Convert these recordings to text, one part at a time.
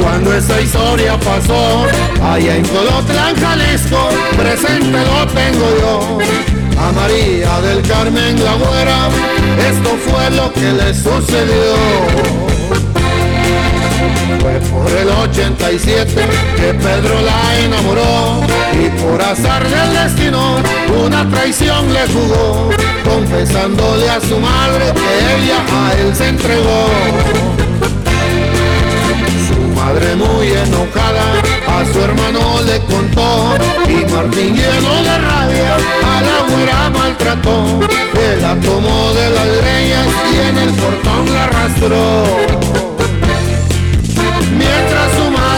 cuando esa historia pasó. Allá en Colotlán, Jalisco, presente lo tengo yo. A María del Carmen la güera, esto fue lo que le sucedió. Fue por el 87 que Pedro la enamoró y por azar del destino una traición le jugó, confesándole a su madre que ella a él se entregó. Madre muy enojada a su hermano le contó y Martín lleno de rabia a la güera maltrató. Él la tomó de las greñas y en el portón la arrastró. Mientras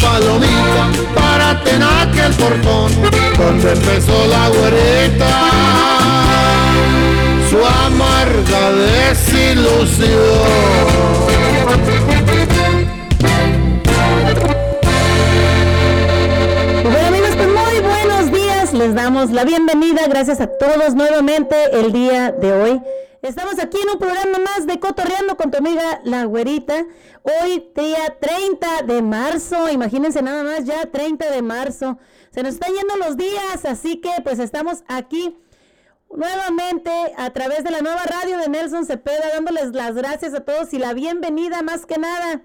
Palomita, para tener el portón, donde empezó la güerita su amarga desilusión. Bueno amigos, pues muy buenos días. Les damos la bienvenida. Gracias a todos nuevamente el día de hoy. Estamos aquí en un programa más de Cotorreando con tu amiga La Güerita. Hoy día 30 de marzo, imagínense nada más ya 30 de marzo. Se nos están yendo los días, así que pues estamos aquí nuevamente a través de la nueva radio de Nelson Cepeda, dándoles las gracias a todos y la bienvenida más que nada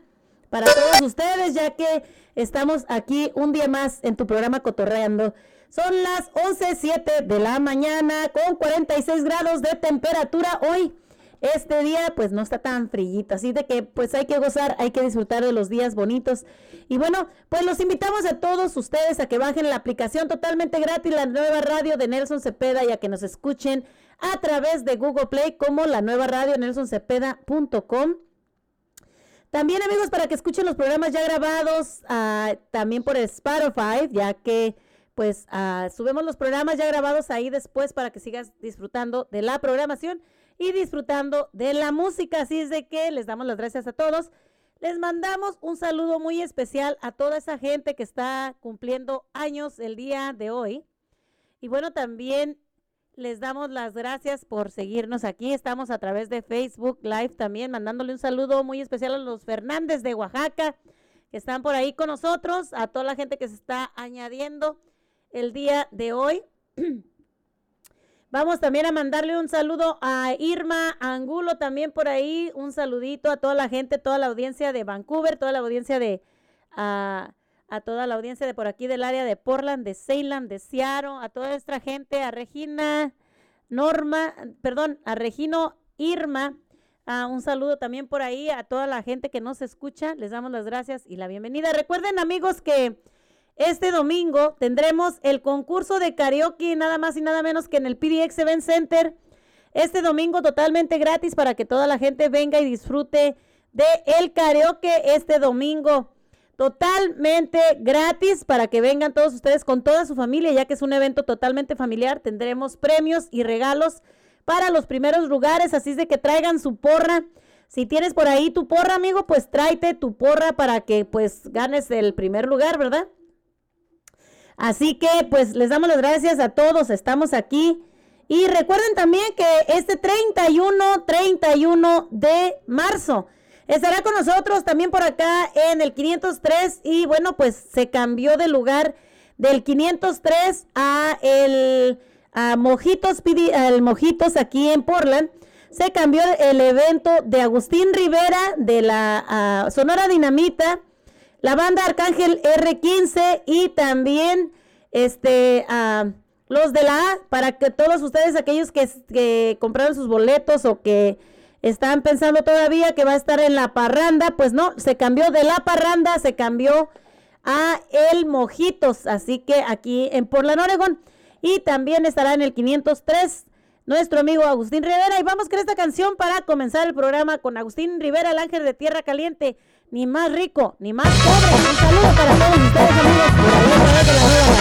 para todos ustedes, ya que estamos aquí un día más en tu programa Cotorreando. Son las 11.07 de la mañana con 46 grados de temperatura hoy. Este día pues no está tan frillito, así de que pues hay que gozar, hay que disfrutar de los días bonitos. Y bueno, pues los invitamos a todos ustedes a que bajen la aplicación totalmente gratis, la nueva radio de Nelson Cepeda y a que nos escuchen a través de Google Play como la nueva radio nelsoncepeda.com. También amigos, para que escuchen los programas ya grabados, ah, también por Spotify, ya que pues uh, subimos los programas ya grabados ahí después para que sigas disfrutando de la programación y disfrutando de la música. Así es de que les damos las gracias a todos. Les mandamos un saludo muy especial a toda esa gente que está cumpliendo años el día de hoy. Y bueno, también les damos las gracias por seguirnos aquí. Estamos a través de Facebook Live también, mandándole un saludo muy especial a los Fernández de Oaxaca, que están por ahí con nosotros, a toda la gente que se está añadiendo el día de hoy. Vamos también a mandarle un saludo a Irma Angulo también por ahí, un saludito a toda la gente, toda la audiencia de Vancouver, toda la audiencia de a, toda la audiencia de por aquí del área de Portland, de Salem, de Seattle, a toda nuestra gente, a Regina Norma, perdón, a Regino Irma, un saludo también por ahí a toda la gente que nos escucha, les damos las gracias y la bienvenida. Recuerden amigos que este domingo tendremos el concurso de karaoke, nada más y nada menos que en el PDX Event Center. Este domingo totalmente gratis para que toda la gente venga y disfrute de el karaoke este domingo. Totalmente gratis para que vengan todos ustedes con toda su familia, ya que es un evento totalmente familiar. Tendremos premios y regalos para los primeros lugares, así es de que traigan su porra Si tienes por ahí tu porra, amigo, pues tráete tu porra para que pues ganes el primer lugar, ¿verdad? Así que pues les damos las gracias a todos, estamos aquí. Y recuerden también que este 31, 31 de marzo estará con nosotros también por acá en el 503 y bueno, pues se cambió de lugar del 503 a el a Mojitos, el Mojitos aquí en Portland se cambió el evento de Agustín Rivera de la Sonora Dinamita, la banda Arcángel R15 y también este los de la A, para que todos ustedes, aquellos que, que compraron sus boletos o que están pensando todavía que va a estar en la parranda, pues no, se cambió de la parranda, se cambió a el Mojitos, así que aquí en Portland, Oregon, y también estará en el 503 nuestro amigo Agustín Rivera. Y vamos con esta canción para comenzar el programa con Agustín Rivera, el ángel de Tierra Caliente. Ni más rico, ni más pobre. Un saludo para todos ustedes, amigos, por ahí a través de la nueva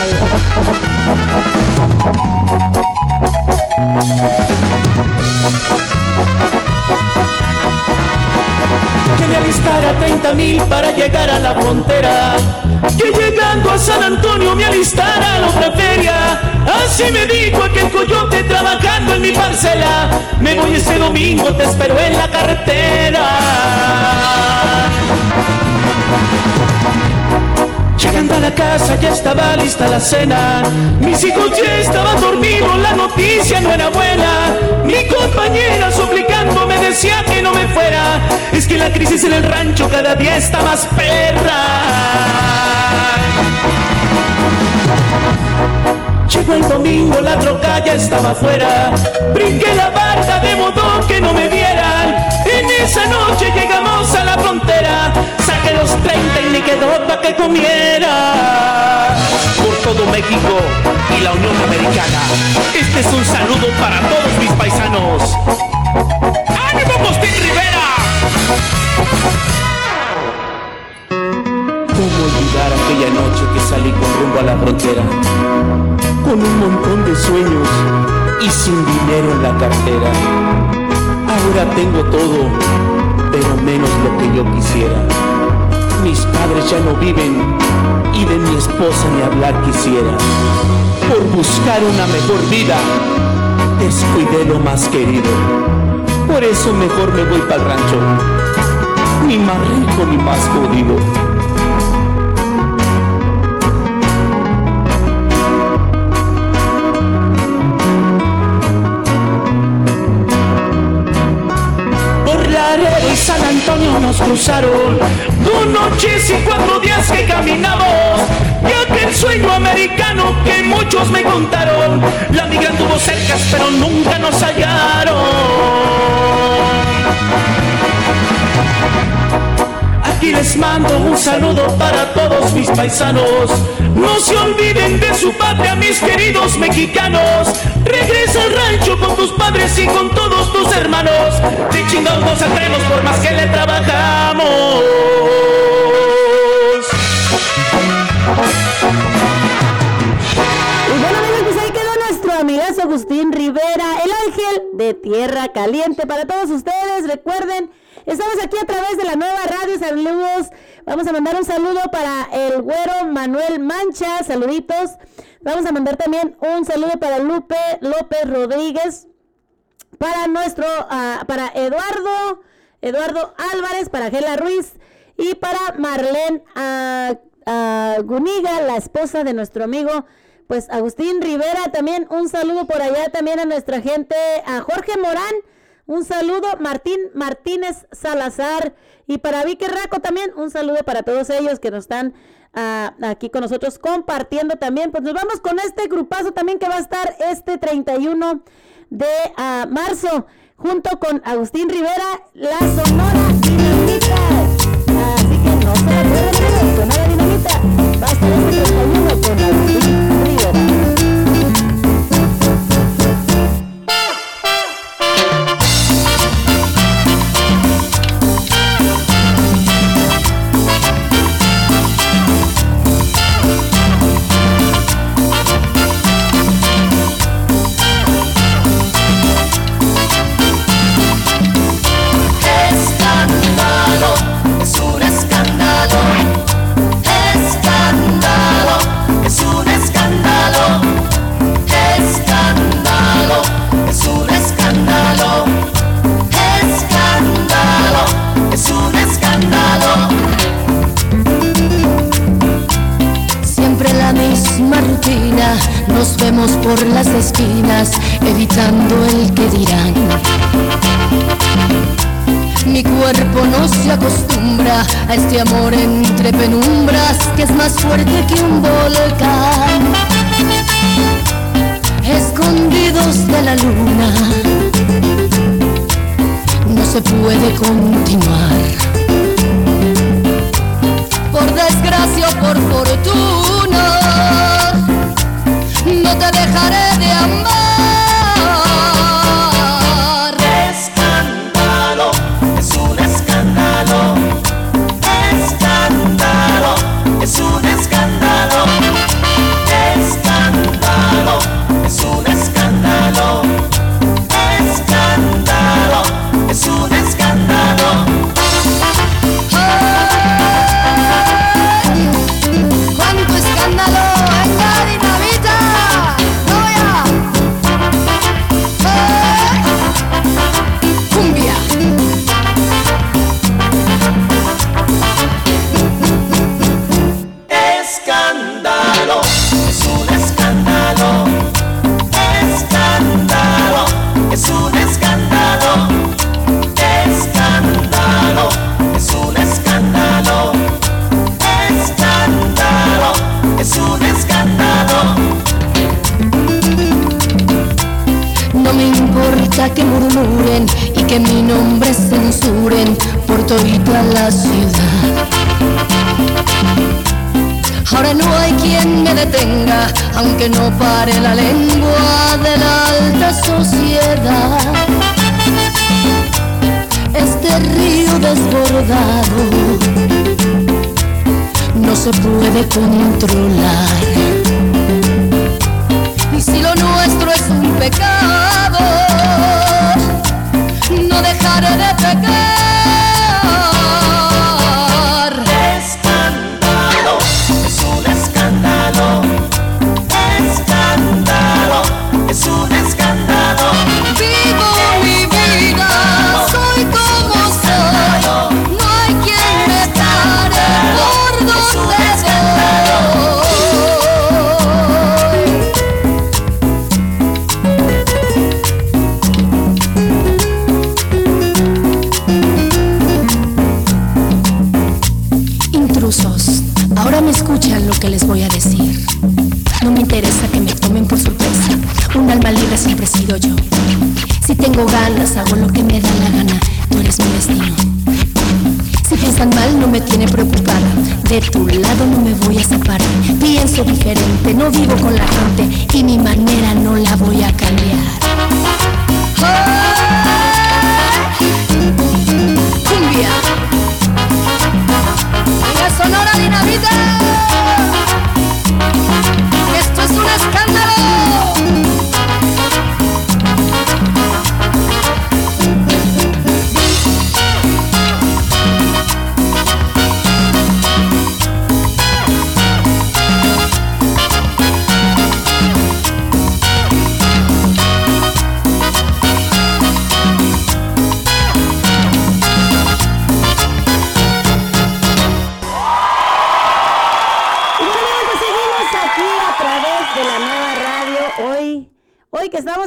Que me alistara 30 mil para llegar a la frontera que llegando a San Antonio me alistara a la otra feria. Así me dijo aquel coyote trabajando en mi parcela. Me voy ese domingo, te espero en la carretera. Llegando a la casa ya estaba lista la cena. Mis hijos ya estaban dormidos, la noticia no era buena. Mi compañera suplicando me decía que no me fuera. Es que la crisis en el rancho cada día está más perra. Llegó el domingo, la troca ya estaba afuera. Brinqué la barca de modo que no me vieran. En esa noche llegamos a la frontera. Saqué los 30 y me quedó para que comiera. Por todo México y la Unión Americana. Este es un saludo para todos mis paisanos. ¡Ánimo, Agustín Rivera! ¿Cómo olvidar aquella noche que salí con rumbo a la frontera? con un montón de sueños y sin dinero en la cartera. Ahora tengo todo, pero menos lo que yo quisiera. Mis padres ya no viven y de mi esposa ni hablar quisiera. Por buscar una mejor vida, descuidé lo más querido. Por eso mejor me voy para el rancho, ni más rico ni más jodido cruzaron. Dos noches y cuatro días que caminamos y aquel sueño americano que muchos me contaron. La migra tuvo cercas pero nunca nos hallaron. Aquí les mando un saludo para todos mis paisanos. No se olviden de su patria, mis queridos mexicanos. Regresa al rancho con tus padres y con todos tus hermanos. De chingados nos saldremos por más que le trabajamos. Y bueno amigos, pues ahí quedó nuestro amigazo Agustín Rivera, el ángel de Tierra Caliente. Para todos ustedes, recuerden Estamos aquí a través de la nueva radio. Saludos. Vamos a mandar un saludo para el güero Manuel Mancha. Saluditos. Vamos a mandar también un saludo para Lupe López Rodríguez. Para nuestro, ah, para Eduardo, Eduardo Álvarez, para Gela Ruiz y para Marlene uh, Guniga, la esposa de nuestro amigo pues Agustín Rivera, también un saludo por allá también a nuestra gente, a Jorge Morán, un saludo, Martín Martínez Salazar. Y para Vicky Raco también, un saludo para todos ellos que nos están ah, aquí con nosotros compartiendo también. Pues nos vamos con este grupazo también que va a estar este 31 de uh, marzo, junto con Agustín Rivera, la Sonora Dinamita. Así que no se la Sonora Dinamita va a estar este 31 con Agustín Vamos por las esquinas evitando el que dirán. Mi cuerpo no se acostumbra a este amor entre penumbras que es más fuerte que un volcán. Escondidos de la luna, no se puede continuar. Por desgracia o por fortuna, no te dejaré de amar.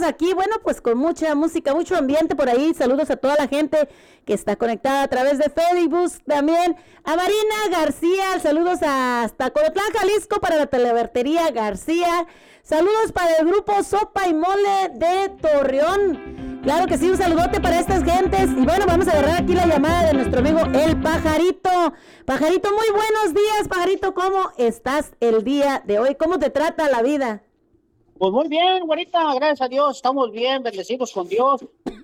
Aquí, bueno, pues con mucha música, mucho ambiente por ahí. Saludos a toda la gente que está conectada a través de Facebook también. A Marina García, saludos hasta Colotlán, Jalisco para la televertería García. Saludos para el grupo Sopa y Mole de Torreón. Claro que sí, un saludote para estas gentes. Y bueno, vamos a agarrar aquí la llamada de nuestro amigo El Pajarito. Pajarito, muy buenos días, Pajarito. ¿Cómo estás el día de hoy? ¿Cómo te trata la vida? Pues muy bien, güerita, gracias a Dios, estamos bien, bendecidos con Dios.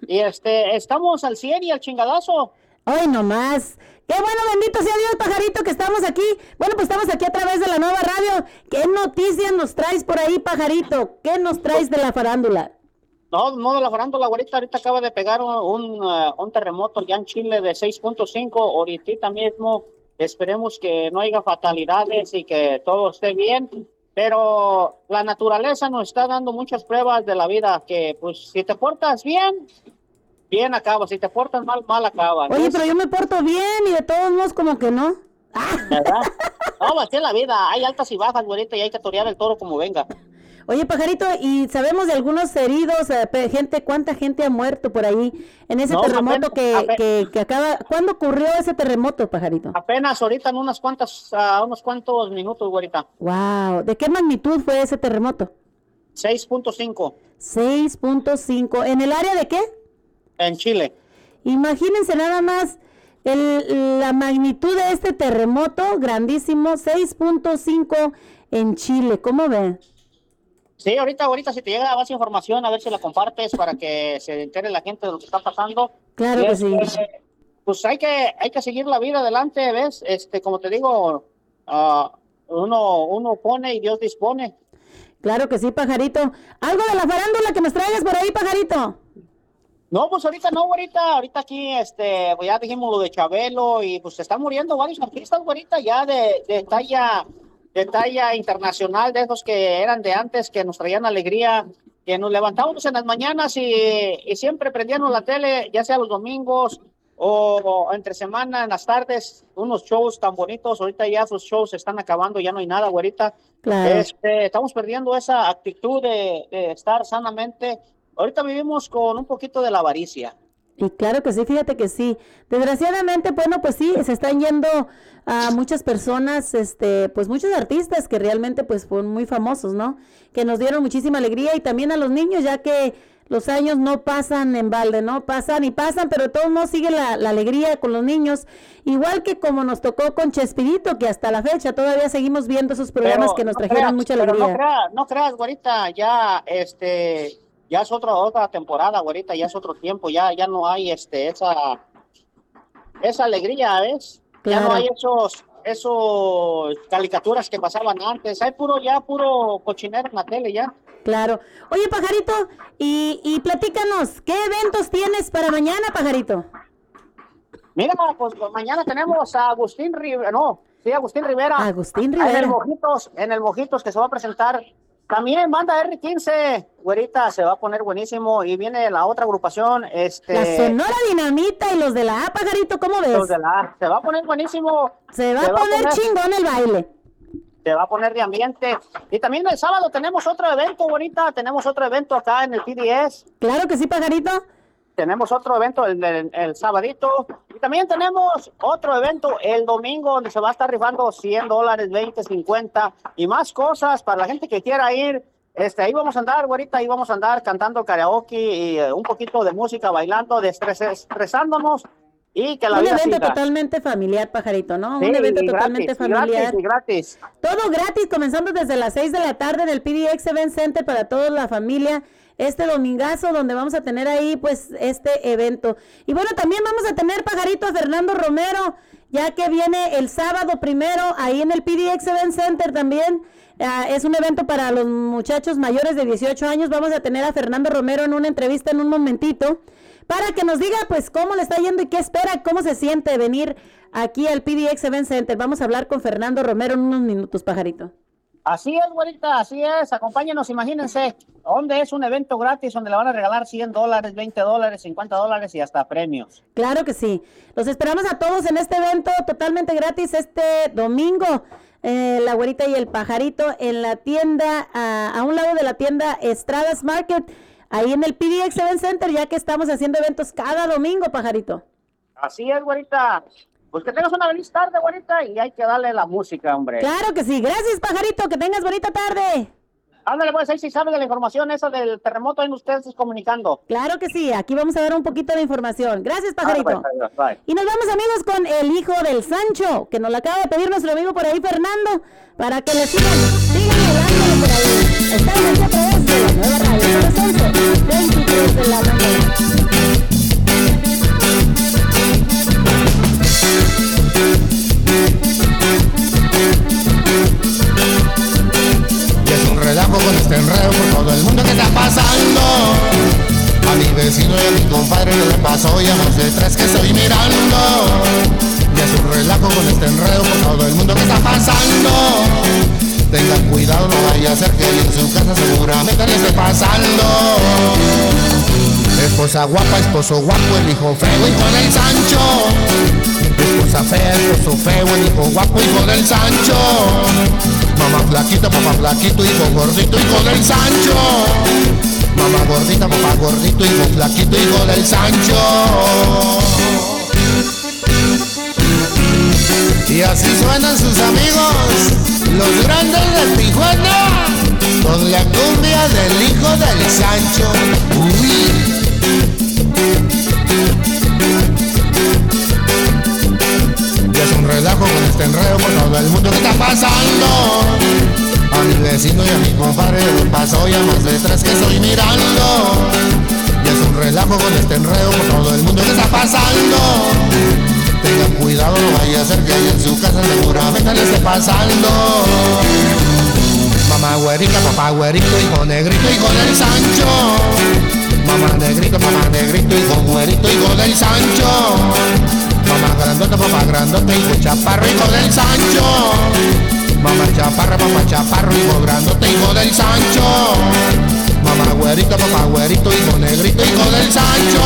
Y este, estamos al 100 y al chingadazo. Hoy nomás. Qué bueno, bendito sea Dios, pajarito, que estamos aquí. Bueno, pues estamos aquí a través de la nueva radio. ¿Qué noticias nos traes por ahí, pajarito? ¿Qué nos traes de la farándula? No, no de la farándula, güerita. Ahorita acaba de pegar un, un, terremoto ya en Chile de 6.5. Ahorita mismo esperemos que no haya fatalidades y que todo esté bien pero la naturaleza nos está dando muchas pruebas de la vida que pues si te portas bien, bien acabas, si te portas mal, mal acabas. Oye, pero yo me porto bien y de todos modos como que no. ¿Verdad? No, así es la vida, hay altas y bajas, güerita, y hay que torear el toro como venga. Oye, pajarito, ¿y sabemos de algunos heridos, eh, gente, cuánta gente ha muerto por ahí en ese No, terremoto apenas- que, que, que acaba? ¿Cuándo ocurrió ese terremoto, pajarito? Apenas ahorita en unas cuantas, ah, unos cuantos minutos, güerita. Wow, ¿de qué magnitud fue ese terremoto? 6.5 6.5. ¿En el área de qué? en Chile. Imagínense nada más el- la magnitud de este terremoto, grandísimo, 6.5 en Chile. ¿Cómo ven? Sí, ahorita, ahorita si te llega más información, a ver si la compartes para que se entere la gente de lo que está pasando. Claro que sí. pues hay que, hay que seguir la vida adelante, ¿ves? Este, como te digo, ah, uno, uno pone y Dios dispone. Claro que sí, pajarito. Algo de la farándula que nos traigas por ahí, pajarito. No, pues ahorita no, ahorita, ahorita aquí, este, pues ya dijimos lo de Chabelo y pues se están muriendo varios artistas, ahorita ya de, de talla, de talla internacional, de esos que eran de antes, que nos traían alegría, que nos levantábamos en las mañanas y, y siempre prendíamos la tele, ya sea los domingos o, o entre semana, en las tardes, unos shows tan bonitos, ahorita ya esos shows se están acabando, ya no hay nada, güerita. Claro. Este, estamos perdiendo esa actitud de, de estar sanamente. Ahorita vivimos con un poquito de la avaricia. Y claro que sí, fíjate que sí. Desgraciadamente, bueno, pues sí, se están yendo a muchas personas, este, pues muchos artistas que realmente pues fueron muy famosos, ¿no? Que nos dieron muchísima alegría y también a los niños, ya que los años no pasan en balde, ¿no? Pasan y pasan, pero de todos modos sigue la, la alegría con los niños. Igual que como nos tocó con Chespirito, que hasta la fecha todavía seguimos viendo esos programas Pero que nos no trajeron creas, mucha pero alegría. No creas, no creas, güerita, ya, este, ya es otra, otra temporada, güerita, ya es otro tiempo, ya, ya no hay, este, esa, esa alegría, ¿ves? Ya Claro. no hay esos, esos caricaturas que pasaban antes, hay puro, ya puro cochinero en la tele, ya. Claro. Oye, pajarito, y, y platícanos, ¿qué eventos tienes para mañana, pajarito? Mira, pues mañana tenemos a Agustín Rivera, no, sí, Agustín Rivera. Agustín En el Rivera. Mojitos, en el Mojitos que se va a presentar. También banda R15, güerita, se va a poner buenísimo. Y viene la otra agrupación, este. La Sonora Dinamita y los de la A, pajarito, ¿cómo ves? los de la- se va a poner buenísimo. Se va a poner chingón el baile. Se va a poner de ambiente. Y también el sábado tenemos otro evento, güerita. Tenemos otro evento acá en el PDS. Claro que sí, pajarito. Tenemos otro evento el, el, el sabadito. Y también tenemos otro evento el domingo donde se va a estar rifando 100 dólares, 20, 50 y más cosas para la gente que quiera ir. Este, ahí vamos a andar, güerita, ahí vamos a andar cantando karaoke y eh, un poquito de música, bailando, destres- estresándonos y que la Un evento siga. totalmente familiar, pajarito, ¿no? Sí, Un evento y totalmente gratis, y familiar. gratis, y gratis. Todo gratis, comenzando desde las 6 de la tarde en el PDX Event Center para toda la familia. Este domingazo donde vamos a tener ahí pues este evento. Y bueno, también vamos a tener pajarito a Fernando Romero, ya que viene el sábado primero ahí en el PDX Event Center también. Ah, es un evento para los muchachos mayores de 18 años. Vamos a tener a Fernando Romero en una entrevista en un momentito para que nos diga pues cómo le está yendo y qué espera, cómo se siente venir aquí al PDX Event Center. Vamos a hablar con Fernando Romero en unos minutos, pajarito. Así es, güerita, así es. Acompáñenos, imagínense, donde es un evento gratis donde le van a regalar 100 dólares, 20 dólares, 50 dólares y hasta premios. Claro que sí. Los esperamos a todos en este evento totalmente gratis este domingo. eh, la güerita y el pajarito en la tienda, a, a un lado de la tienda Estradas Market, ahí en el PDX Event Center, ya que estamos haciendo eventos cada domingo, pajarito. Así es, güerita. Pues que tengas una feliz tarde, güerita, y hay que darle la música, hombre. Claro que sí. Gracias, pajarito. Que tengas bonita tarde. Ándale, pues ahí si sabe de la información esa del terremoto, ahí ustedes comunicando. Claro que sí. Aquí vamos a dar un poquito de información. Gracias, pajarito. pues, bye. Y nos vamos amigos con el hijo del Sancho, que nos lo acaba de pedir nuestro amigo por ahí, Fernando, para que le sigan, sigan por ahí. Estamos aquí a través de la nueva radio, son las 11, 23 de la mañana. Con este enredo por todo el mundo que está pasando. A mi vecino y a mi compadre no le pasó y a más de tres que estoy mirando. Y es un relajo con este enredo por todo el mundo que está pasando. Tengan cuidado, no vaya a ser que en su casa seguramente le esté pasando. Esposa guapa, esposo guapo, el hijo feo, hijo del Sancho. Fea, esposo feo, el hijo guapo, hijo del Sancho. Mamá flaquita, papá flaquito, hijo gordito, hijo del Sancho. Mamá gordita, papá gordito, hijo flaquito, hijo del Sancho. Y así suenan sus amigos, los grandes de Tijuana, con la cumbia del hijo del Sancho. Uy. Y relajo con este enredo por todo el mundo que está pasando. A mi vecino y a mi compadre los paso ya más de tres que estoy mirando. Y es un relajo con este enredo por todo el mundo que está pasando. Tengan cuidado, no vaya a ser que en su casa seguramente le esté pasando. Mamá güerita, papá güerito, hijo negrito, hijo del Sancho. Mamá negrito, papá negrito, hijo güerito, hijo del Sancho. Mamá grandota, papá grandote, hijo chaparro, hijo del Sancho. Mamá chaparra, papá chaparro, hijo grandote, hijo del Sancho. Mamá güerito, papá güerito, hijo negrito, hijo del Sancho.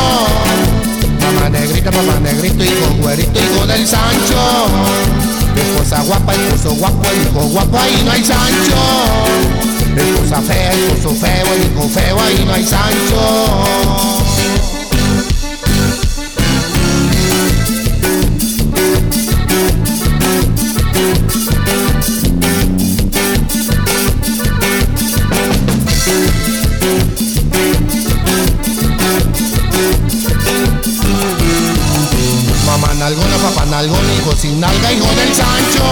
Mamá negrita, papá negrito, hijo güerito, hijo del Sancho. Esposa guapa, esposo guapo, hijo guapo, ahí no hay Sancho. Esposa fea, esposo feo, hijo feo, ahí no hay Sancho. Nalgona, papá nalgón, hijo sin nalga, hijo del Sancho.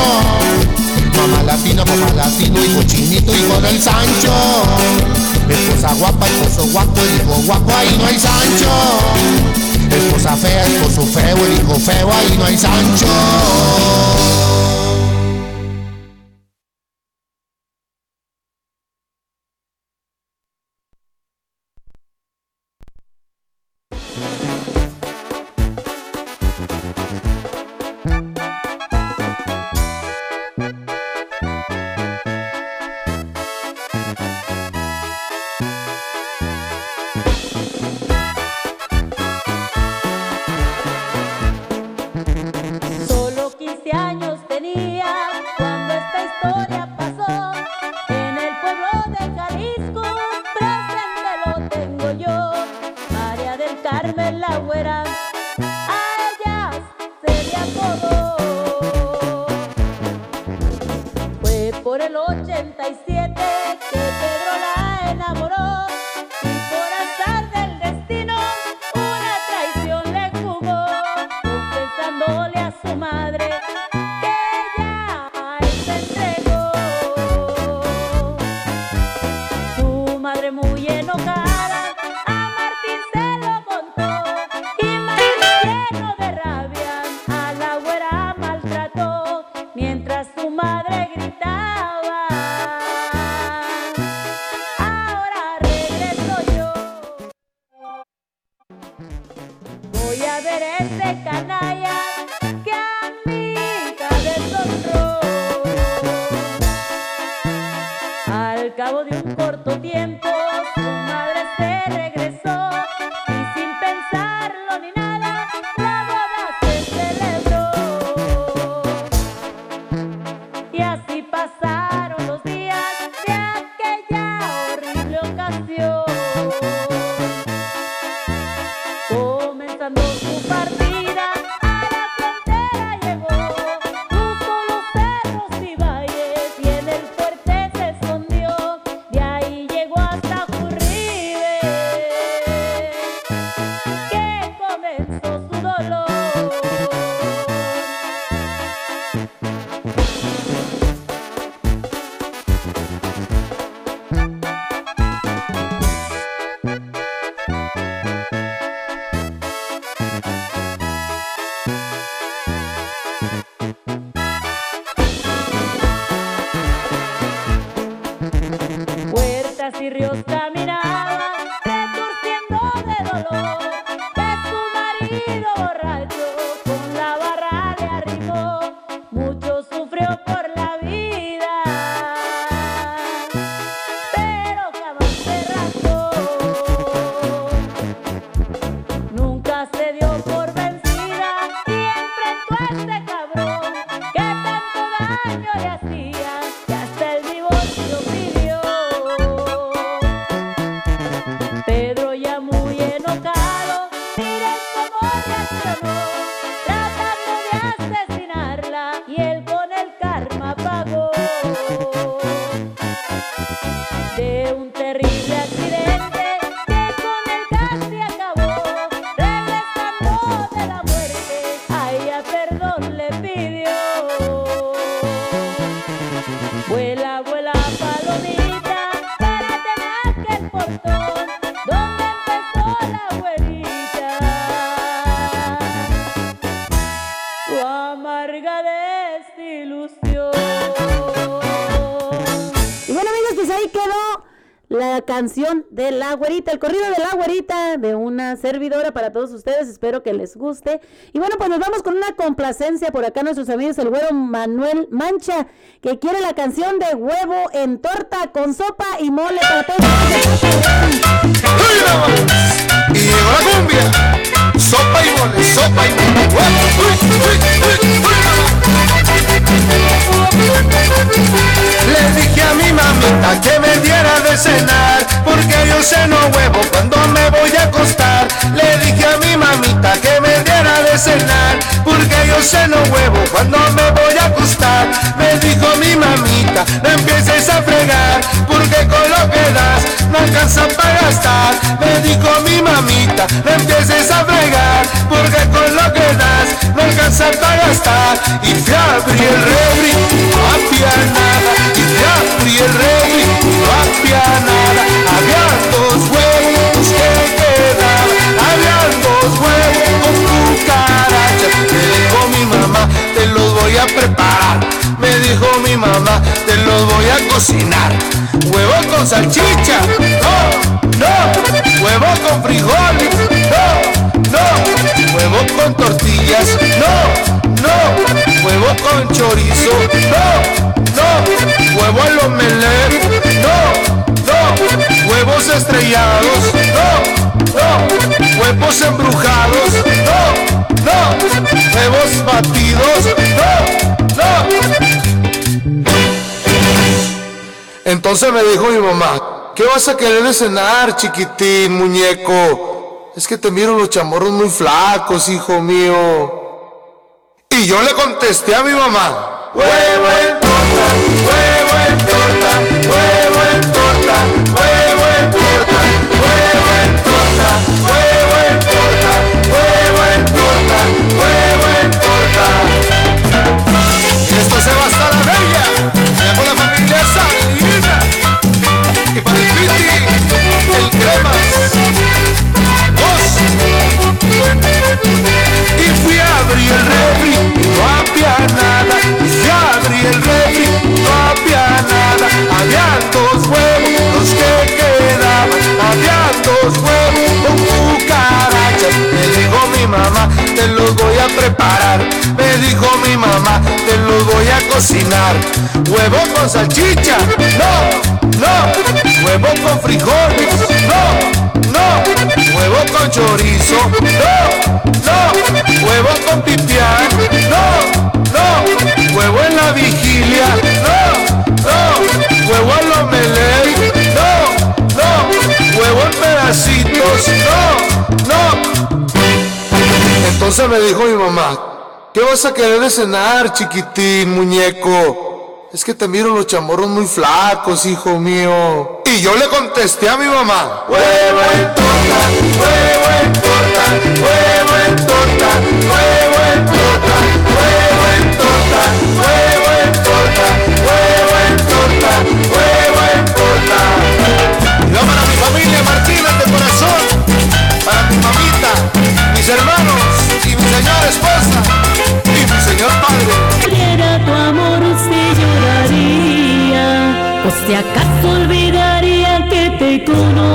Mamá latino, papá latino, hijo chinito, hijo del Sancho. Esposa guapa, esposo guapo, el hijo guapo, ahí no hay Sancho. Esposa fea, esposo feo, el hijo feo, ahí no hay Sancho. Canción de la güerita, el corrido de la güerita de una servidora para todos ustedes. Espero que les guste. Y bueno, pues nos vamos con una complacencia por acá nuestros amigos, el güero Manuel Mancha, que quiere la canción de huevo en torta con sopa y mole para todos. Y llegó la cumbia, sopa y mole, sopa y mole. Le dije a mi mamita que me diera de cenar, porque yo ceno huevo cuando me voy a acostar. Le dije a mi mamita que me diera de cenar, porque yo ceno huevo cuando me voy a acostar. Me dijo mi mamita, no empieces a fregar, porque con lo que das no alcanza para gastar. Me dijo mi mamita, no empieces a fregar, porque con lo que das no alcanza para gastar. Y fui a abrir el refri, no había nada. Y fui a abrir el refri, no había nada. Me dijo mi mamá, te los voy a cocinar. Huevo con salchicha, no, no. Huevo con frijoles, no, no. Huevo con tortillas, no, no. Huevo con chorizo, no, no. Huevo al omelette, no, no. Huevos estrellados, no, no. Huevos embrujados, no, no. Huevos batidos. Entonces me dijo mi mamá, ¿qué vas a querer de cenar, chiquitín, muñeco? Es que te miro los chamorros muy flacos, hijo mío. Y yo le contesté a mi mamá, huevo en torta, huevo en torta, huevo se va hasta la bella, con la familia Salina. Y para el Piti, el cremas. Y fui a abrir el refri, no había nada. Y fui a abrir el refri, no había nada. Había dos huevos, los que quedaban. Había dos huevos con cucarachas. Me dijo mi mamá, te los voy a preparar. Me dijo mi mamá, voy a cocinar. Huevo con salchicha, no, no. Huevo con frijoles, no, no. Huevo con chorizo, no, no. Huevo con pipián, no, no. Huevo en la vigilia, no, no. Huevo al omelette, no, no. Huevo en pedacitos, no, no. Entonces me dijo mi mamá, ¿Qué vas a querer de cenar, chiquitín, muñeco? Es que te miro los chamorros muy flacos, hijo mío. Y yo le contesté a mi mamá. Huevo en torta, huevo en torta, huevo en torta, huevo en torta, huevo en torta, huevo en torta, huevo en torta, huevo en torta. Mi familia Martínez de corazón, para mi mamita, mis hermanos y mi señora esposa señor padre. Tu amor si lloraría, o si acaso olvidaría que te conoció.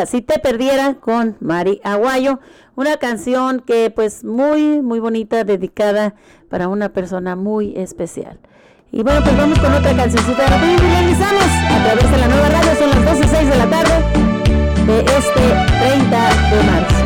Ah, si te perdiera con Mari Aguayo, una canción que pues muy, muy bonita, dedicada para una persona muy especial. Y bueno, pues vamos con otra cancioncita rápido y a través de la nueva radio, son las 2 y 6 de la tarde de este 30 de marzo.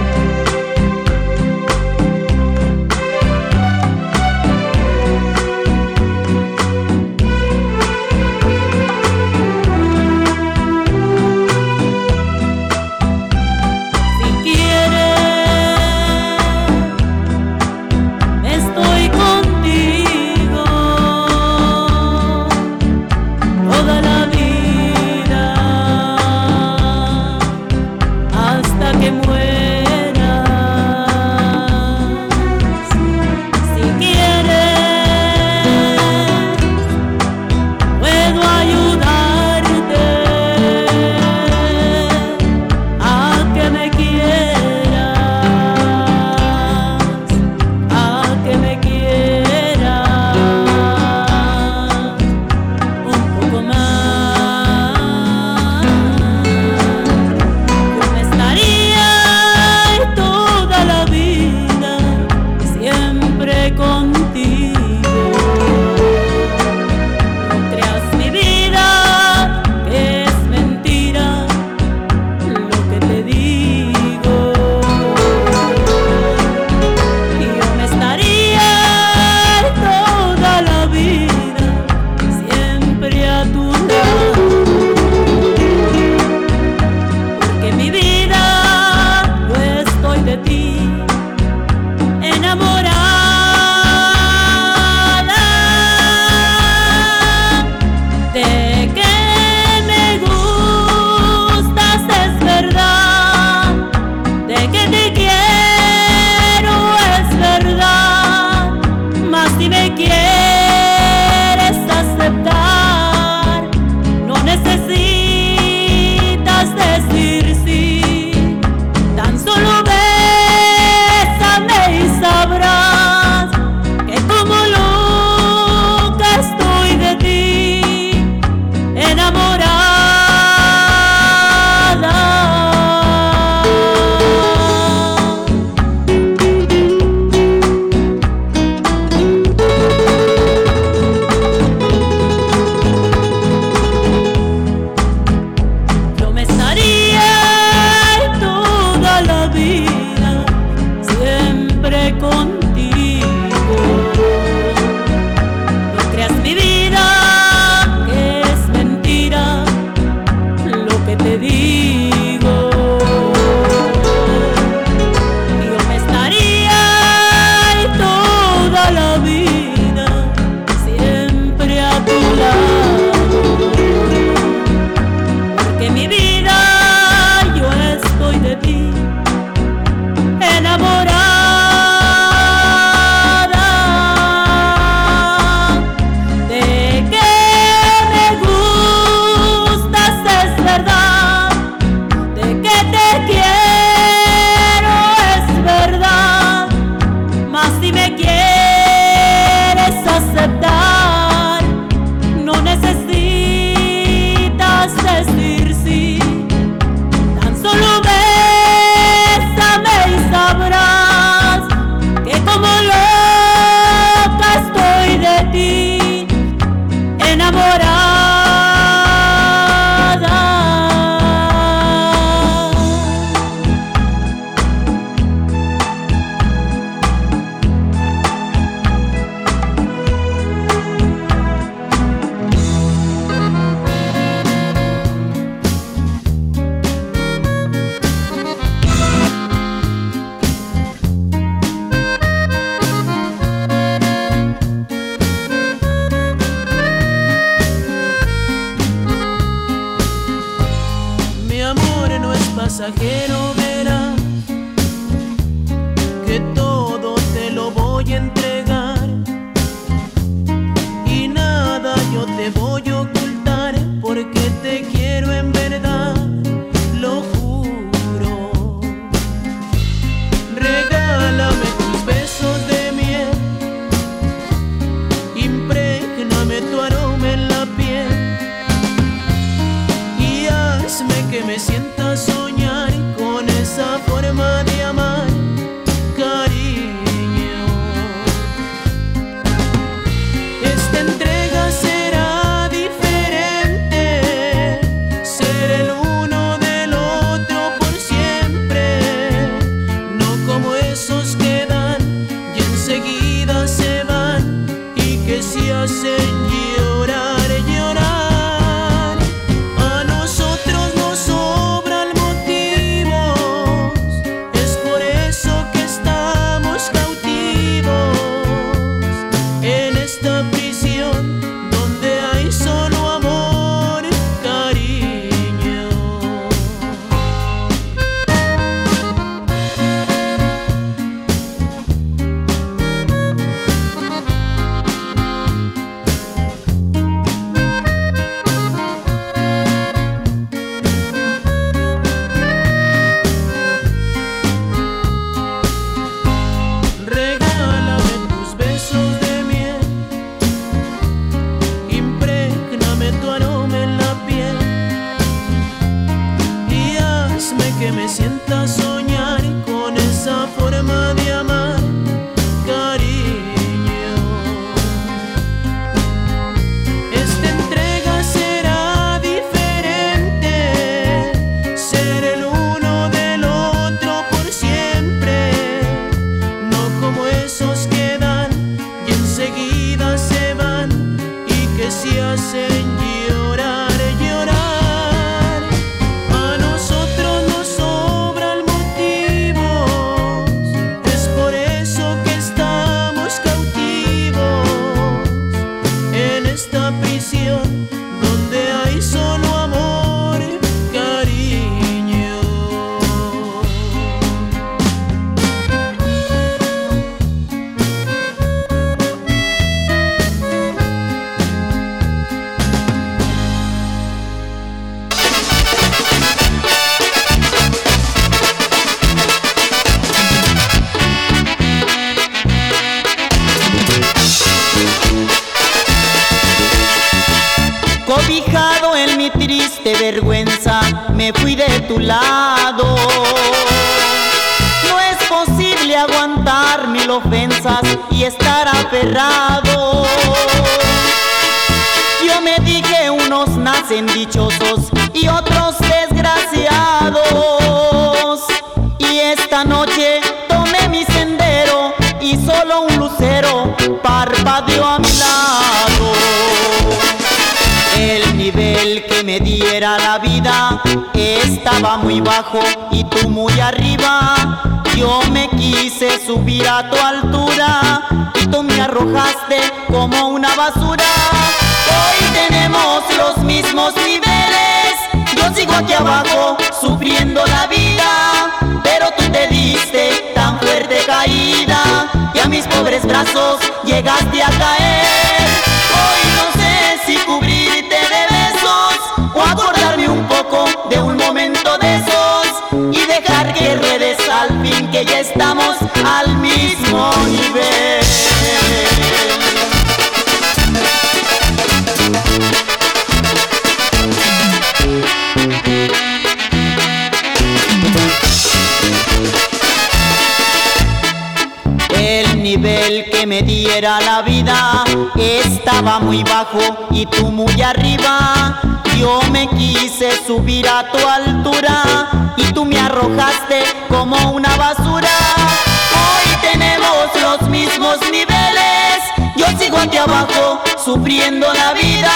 sufriendo la vida.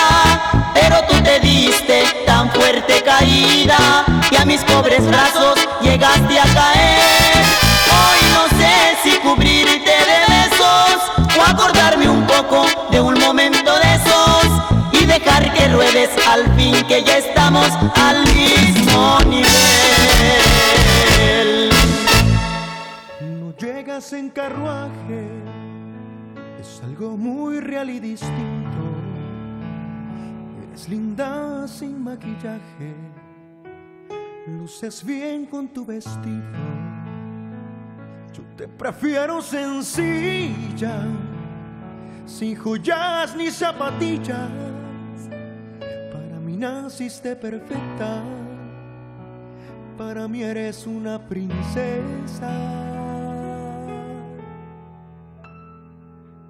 Pero tú te diste tan fuerte caída que a mis pobres brazos llegaste a caer. Hoy no sé si cubrirte de besos o acordarme un poco de un momento de esos y dejar que ruedes al fin que ya estamos al mismo nivel. No llegas en carruaje algo muy real y distinto. Eres linda sin maquillaje, luces bien con tu vestido. Yo te prefiero sencilla, sin joyas ni zapatillas. Para mí naciste perfecta, para mí eres una princesa.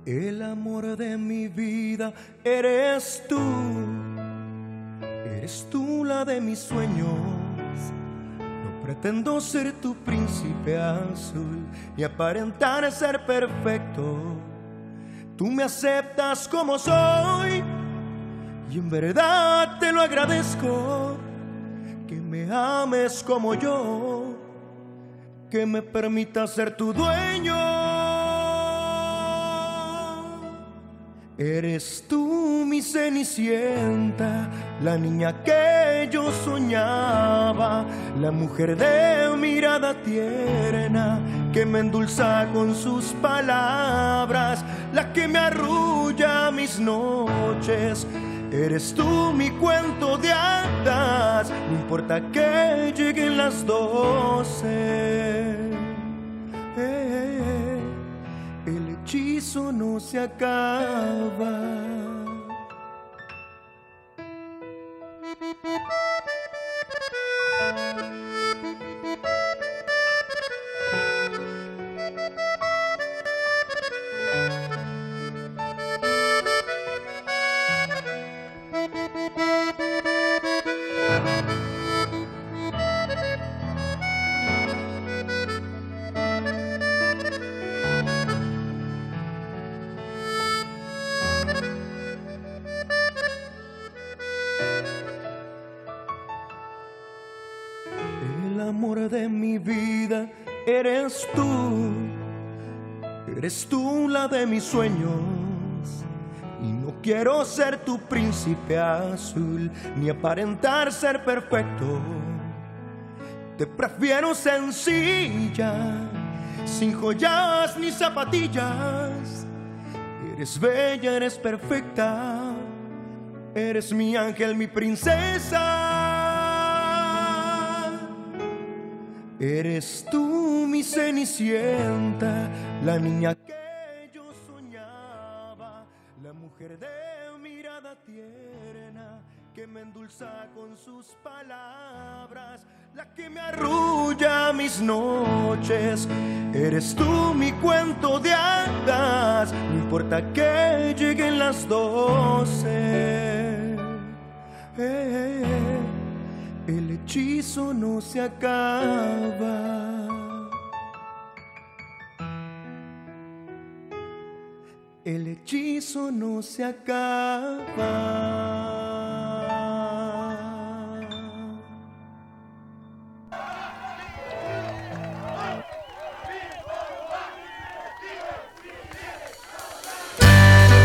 El amor de mi vida eres tú. Eres tú la de mis sueños. No pretendo ser tu príncipe azul y aparentar ser perfecto. Tú me aceptas como soy y en verdad te lo agradezco. Que me ames como yo, que me permitas ser tu dueño. Eres tú mi cenicienta, la niña que yo soñaba, la mujer de mirada tierna que me endulza con sus palabras, la que me arrulla mis noches. Eres tú mi cuento de hadas, no importa que lleguen las doce. Eh, el hechizo no se acaba. Eres tú. Eres tú la de mis sueños. Y no quiero ser tu príncipe azul, ni aparentar ser perfecto. Te prefiero sencilla, sin joyas ni zapatillas. Eres bella, eres perfecta. Eres mi ángel, mi princesa. Eres tú mi cenicienta, la niña que yo soñaba, la mujer de mirada tierna que me endulza con sus palabras, la que me arrulla mis noches. Eres tú mi cuento de hadas, no importa que lleguen las doce. Eh, eh, eh. El hechizo no se acaba. El hechizo no se acaba.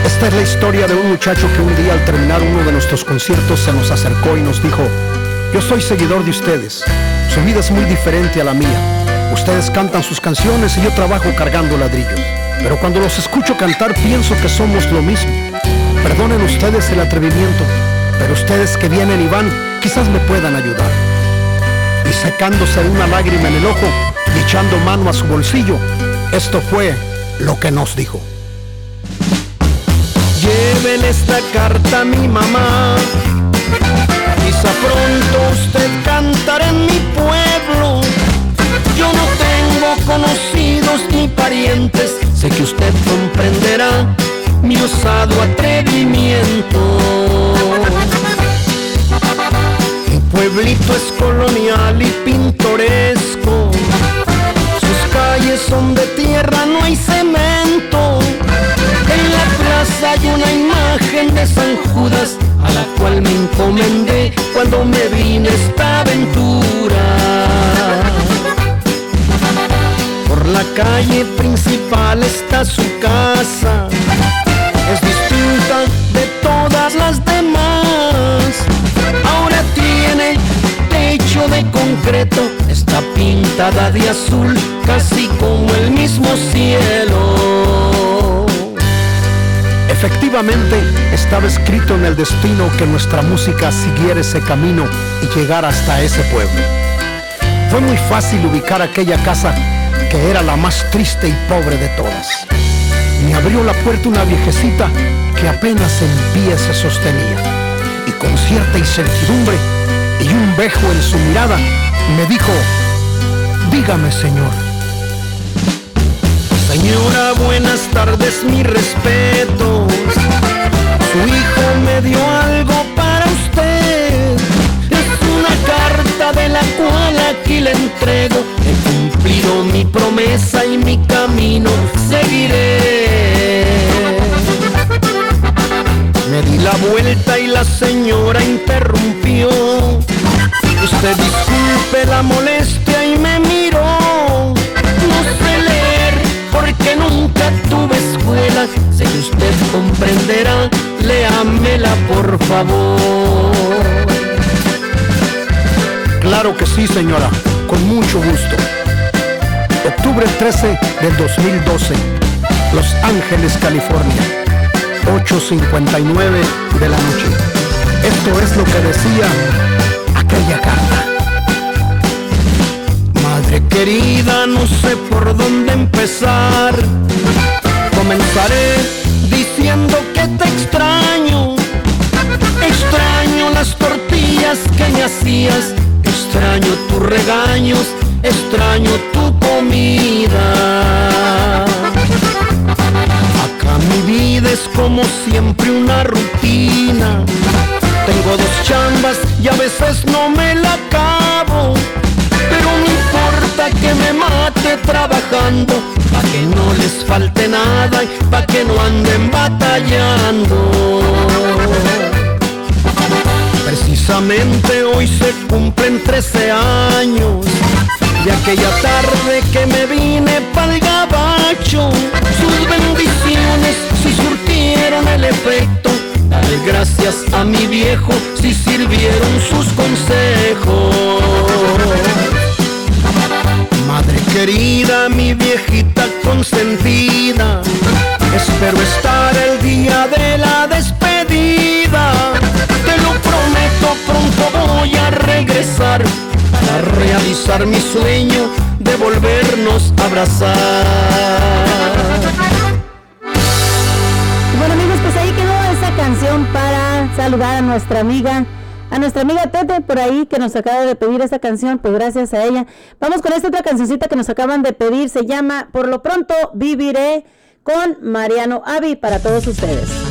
Esta es la historia de un muchacho que un día al terminar uno de nuestros conciertos se nos acercó y nos dijo, yo soy seguidor de ustedes, su vida es muy diferente a la mía, ustedes cantan sus canciones y yo trabajo cargando ladrillos, pero cuando los escucho cantar pienso que somos lo mismo. Perdonen ustedes el atrevimiento, pero ustedes que vienen y van quizás me puedan ayudar. Y secándose una lágrima en el ojo y echando mano a su bolsillo, esto fue lo que nos dijo. Lleven esta carta a mi mamá. Quizá pronto usted cantará en mi pueblo. Yo no tengo conocidos ni parientes. Sé que usted comprenderá mi osado atrevimiento. Mi pueblito es colonial y pintoresco. Sus calles son de tierra, no hay cemento. Hay una imagen de San Judas a la cual me encomendé cuando me vine esta aventura. Por la calle principal está su casa, es distinta de todas las demás. Ahora tiene techo de concreto, está pintada de azul, casi como el mismo cielo. Efectivamente, estaba escrito en el destino que nuestra música siguiera ese camino y llegara hasta ese pueblo. Fue muy fácil ubicar aquella casa que era la más triste y pobre de todas. Me abrió la puerta una viejecita que apenas en pie se sostenía y con cierta incertidumbre y un bejo en su mirada me dijo, dígame señor. Señora, buenas tardes, mi respeto. Su hijo me dio algo para usted. Es una carta de la cual aquí le entrego. He cumplido mi promesa y mi camino seguiré. Me di la vuelta y la señora interrumpió. Usted disculpe la molestia escuela. Sé que usted comprenderá, léamela por favor. Claro que sí, señora, con mucho gusto. Octubre 13 del 2012, Los Ángeles, California, 8.59 de la noche. Esto es lo que decía aquella carta. Madre querida, no sé por dónde empezar. Comenzaré diciendo que te extraño. Extraño las tortillas que me hacías. Extraño tus regaños. Extraño tu comida. Acá mi vida es como siempre una rutina. Tengo dos chambas y a veces no me la acabo. Pero no importa que me mate trabajando, pa' que no les falte nada y pa' que no anden batallando. Precisamente hoy se cumplen 13 años de aquella tarde que me vine pa'l gabacho. Sus bendiciones si surtieron el efecto. Gracias a mi viejo si sirvieron sus consejos. Querida, mi viejita consentida, espero estar el día de la despedida. Te lo prometo, pronto voy a regresar para realizar mi sueño de volvernos a abrazar. Bueno amigos, pues ahí quedó esa canción para saludar a nuestra amiga, a nuestra amiga Tete por ahí que nos acaba de pedir esta canción, pues gracias a ella. Vamos con esta otra cancioncita que nos acaban de pedir, se llama Por lo pronto viviré con Mariano Avi para todos ustedes.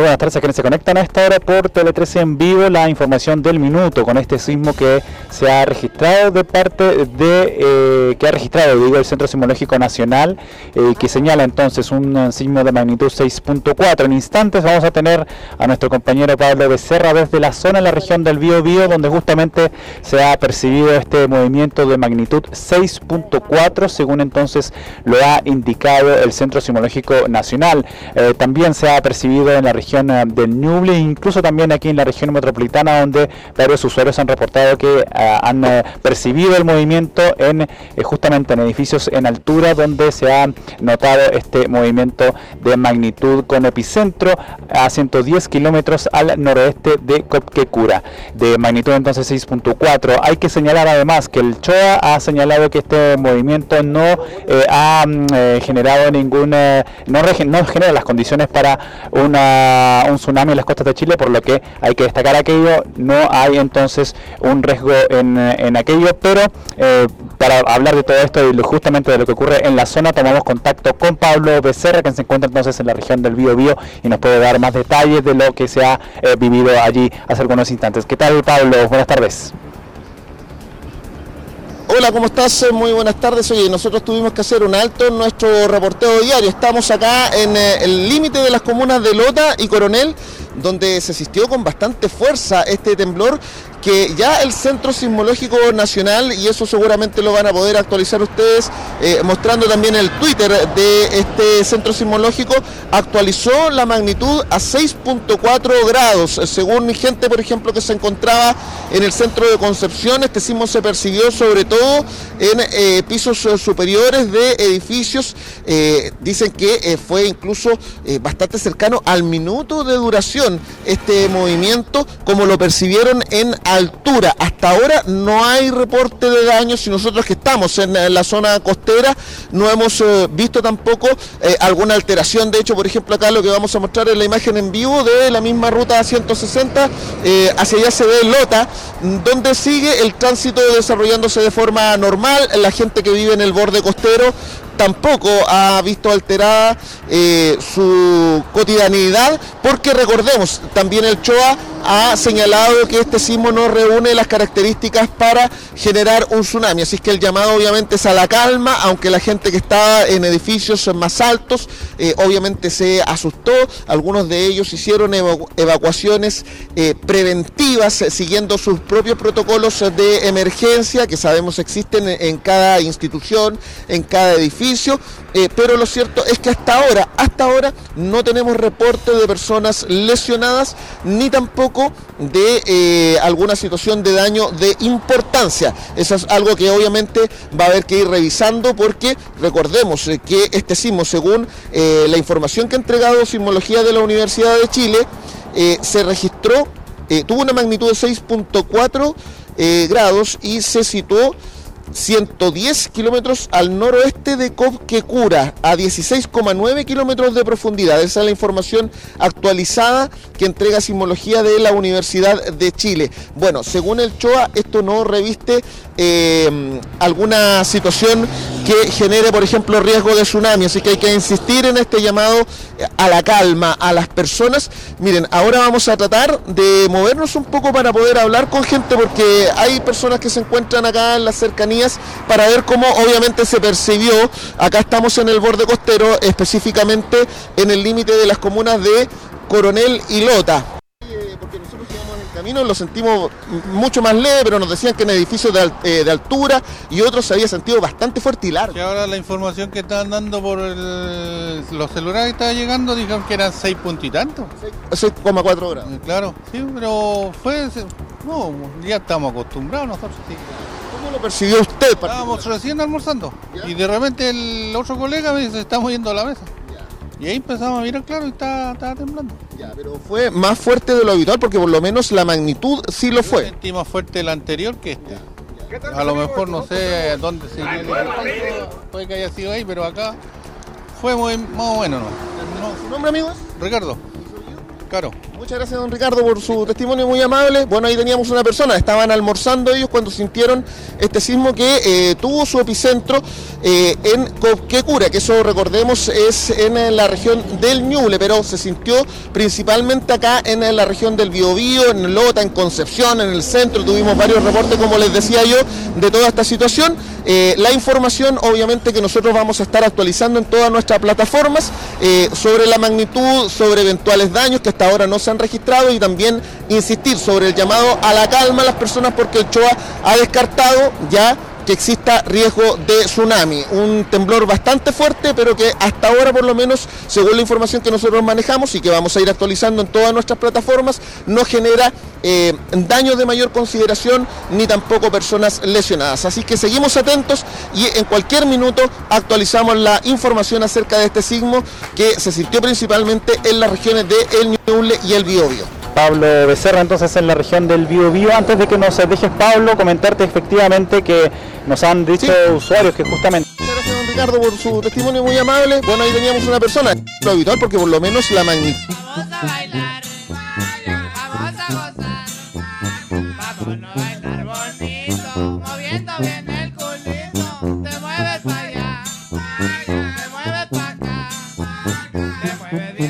Muy buenas tardes a quienes se conectan a esta hora por Tele 13 en vivo. La información del minuto con este sismo que se ha registrado de parte de eh, que ha registrado digo el Centro Sismológico Nacional eh, que señala entonces un sismo de magnitud 6.4. En instantes vamos a tener a nuestro compañero Pablo Becerra desde la zona de la región del Bío Bío donde justamente se ha percibido este movimiento de magnitud 6.4 según entonces lo ha indicado el Centro Sismológico Nacional. Eh, también se ha percibido en la región del Ñuble, incluso también aquí en la región metropolitana, donde varios usuarios han reportado que eh, han eh, percibido el movimiento en eh, justamente en edificios en altura, donde se ha notado este movimiento de magnitud con epicentro a 110 kilómetros al noroeste de Copquecura, de magnitud entonces 6.4. Hay que señalar además que el CHOA ha señalado que este movimiento no eh, ha mm, generado ninguna, no, no genera las condiciones para una, un tsunami en las costas de Chile, por lo que hay que destacar aquello, no hay entonces un riesgo en, en aquello, pero eh, para hablar de todo esto y justamente de lo que ocurre en la zona, tomamos contacto con Pablo Becerra, que se encuentra entonces en la región del Bío Bío y nos puede dar más detalles de lo que se ha eh, vivido allí hace algunos instantes. ¿Qué tal Pablo? Buenas tardes. Hola, ¿cómo estás? Eh, Muy buenas tardes. Oye, nosotros tuvimos que hacer un alto en nuestro reporteo diario. Estamos acá en eh, el límite de las comunas de Lota y Coronel, donde se asistió con bastante fuerza este temblor que ya el Centro Sismológico Nacional, y eso seguramente lo van a poder actualizar ustedes, eh, mostrando también el Twitter de este Centro Sismológico, actualizó la magnitud a 6.4 grados. Según mi gente, por ejemplo, que se encontraba en el centro de Concepción, este sismo se percibió sobre todo en eh, pisos eh, superiores de edificios. Dicen que fue incluso bastante cercano al minuto de duración este movimiento, como lo percibieron en altura. Hasta ahora no hay reporte de daños y nosotros que estamos en, la zona costera no hemos eh, visto tampoco eh, alguna alteración. De hecho, por ejemplo, acá lo que vamos a mostrar es la imagen en vivo de la misma ruta 160. eh, hacia allá se ve Lota, donde sigue el tránsito desarrollándose de forma normal. La gente que vive en el borde costero tampoco ha visto alterada eh, su cotidianidad, porque recordemos, también el CHOA ha señalado que este sismo no reúne las características para generar un tsunami, así que el llamado obviamente es a la calma, aunque la gente que estaba en edificios más altos eh, obviamente se asustó, algunos de ellos hicieron evacu- evacuaciones eh, preventivas siguiendo sus propios protocolos de emergencia que sabemos existen en, en cada institución, en cada edificio, eh, pero lo cierto es que hasta ahora, hasta ahora no tenemos reporte de personas lesionadas ni tampoco de eh, alguna situación de daño de importancia. Eso es algo que obviamente va a haber que ir revisando porque recordemos eh, que este sismo, según la información que ha entregado Sismología de la Universidad de Chile, se registró, tuvo una magnitud de 6.4 eh, grados y se situó 110 kilómetros al noroeste de Copquecura, a 16,9 kilómetros de profundidad. Esa es la información actualizada que entrega Sismología de la Universidad de Chile. Bueno, según el CHOA, esto no reviste eh, alguna situación que genere, por ejemplo, riesgo de tsunami. Así que hay que insistir en este llamado eh, a la calma, a las personas. Miren, ahora vamos a tratar de movernos un poco para poder hablar con gente, porque hay personas que se encuentran acá en las cercanías para ver cómo obviamente se percibió. Acá estamos en el borde costero, específicamente en el límite de las comunas de Coronel y Lota. Eh, lo sentimos mucho más leve, pero nos decían que en edificios de, eh, de altura y otros se había sentido bastante fuerte y largo. Y ahora la información que estaban dando por el- los celulares que estaban llegando dijeron que eran 6 puntos y tanto. 6,4 grados. Claro, sí, pero fue. No, ya estamos acostumbrados nosotros. Sí. ¿Cómo lo percibió usted? Estábamos recién almorzando y de repente el otro colega me dice: Estamos yendo a la mesa. Y ahí empezamos a mirar claro y estaba, estaba temblando. Ya, pero fue más fuerte de lo habitual porque por lo menos la magnitud sí lo fue. Sentí más fuerte el anterior que este. A lo mejor no sé dónde se viene el impacto, puede que haya sido ahí, pero acá fue muy, más o menos. ¿no? ¿Su nombre, amigos? Ricardo. Muchas gracias, don Ricardo, por su testimonio muy amable. Bueno, ahí teníamos una persona, estaban almorzando ellos cuando sintieron este sismo que eh, tuvo su epicentro eh, en Copquecura, que eso recordemos es en eh, la región del Ñuble, pero se sintió principalmente acá en la región del Biobío, en Lota, en Concepción, en el centro. Tuvimos varios reportes, como les decía yo, de toda esta situación. La información, obviamente, que nosotros vamos a estar actualizando en todas nuestras plataformas sobre la magnitud, sobre eventuales daños que hasta ahora no se han registrado y también insistir sobre el llamado a la calma a las personas porque el CHOA ha descartado ya que exista riesgo de tsunami. Un temblor bastante fuerte, pero que hasta ahora, por lo menos, según la información que nosotros manejamos y que vamos a ir actualizando en todas nuestras plataformas, no genera eh, daños de mayor consideración ni tampoco personas lesionadas. Así que seguimos atentos y en cualquier minuto actualizamos la información acerca de este sismo que se sintió principalmente en las regiones de El Ñuble y el Biobío. Pablo Becerra, entonces en la región del Bío Bío. Antes de que nos dejes, Pablo, comentarte efectivamente que nos han dicho usuarios que justamente... Muchas gracias, don Ricardo, por su testimonio muy amable. Bueno, ahí teníamos una persona, lo habitual, porque por lo menos la magnitud. moviendo bien el culito, te mueves para allá, te mueves para acá, te mueves bien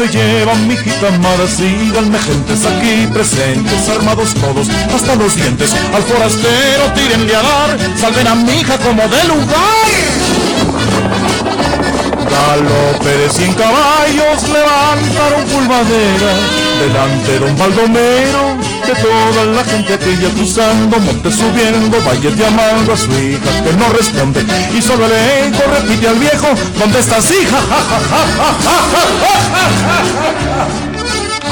Se llevan mi hijita amada, síganme gentes aquí presentes, armados todos hasta los dientes. Al forastero tírenle a dar, salven a mi hija como de lugar. Galope de cien caballos levantaron pulvadera delante de don Baldomero, que toda la gente aquella cruzando, monte subiendo, vaya llamando a su hija que no responde y solo el eco repite al viejo, ¿dónde estás hija?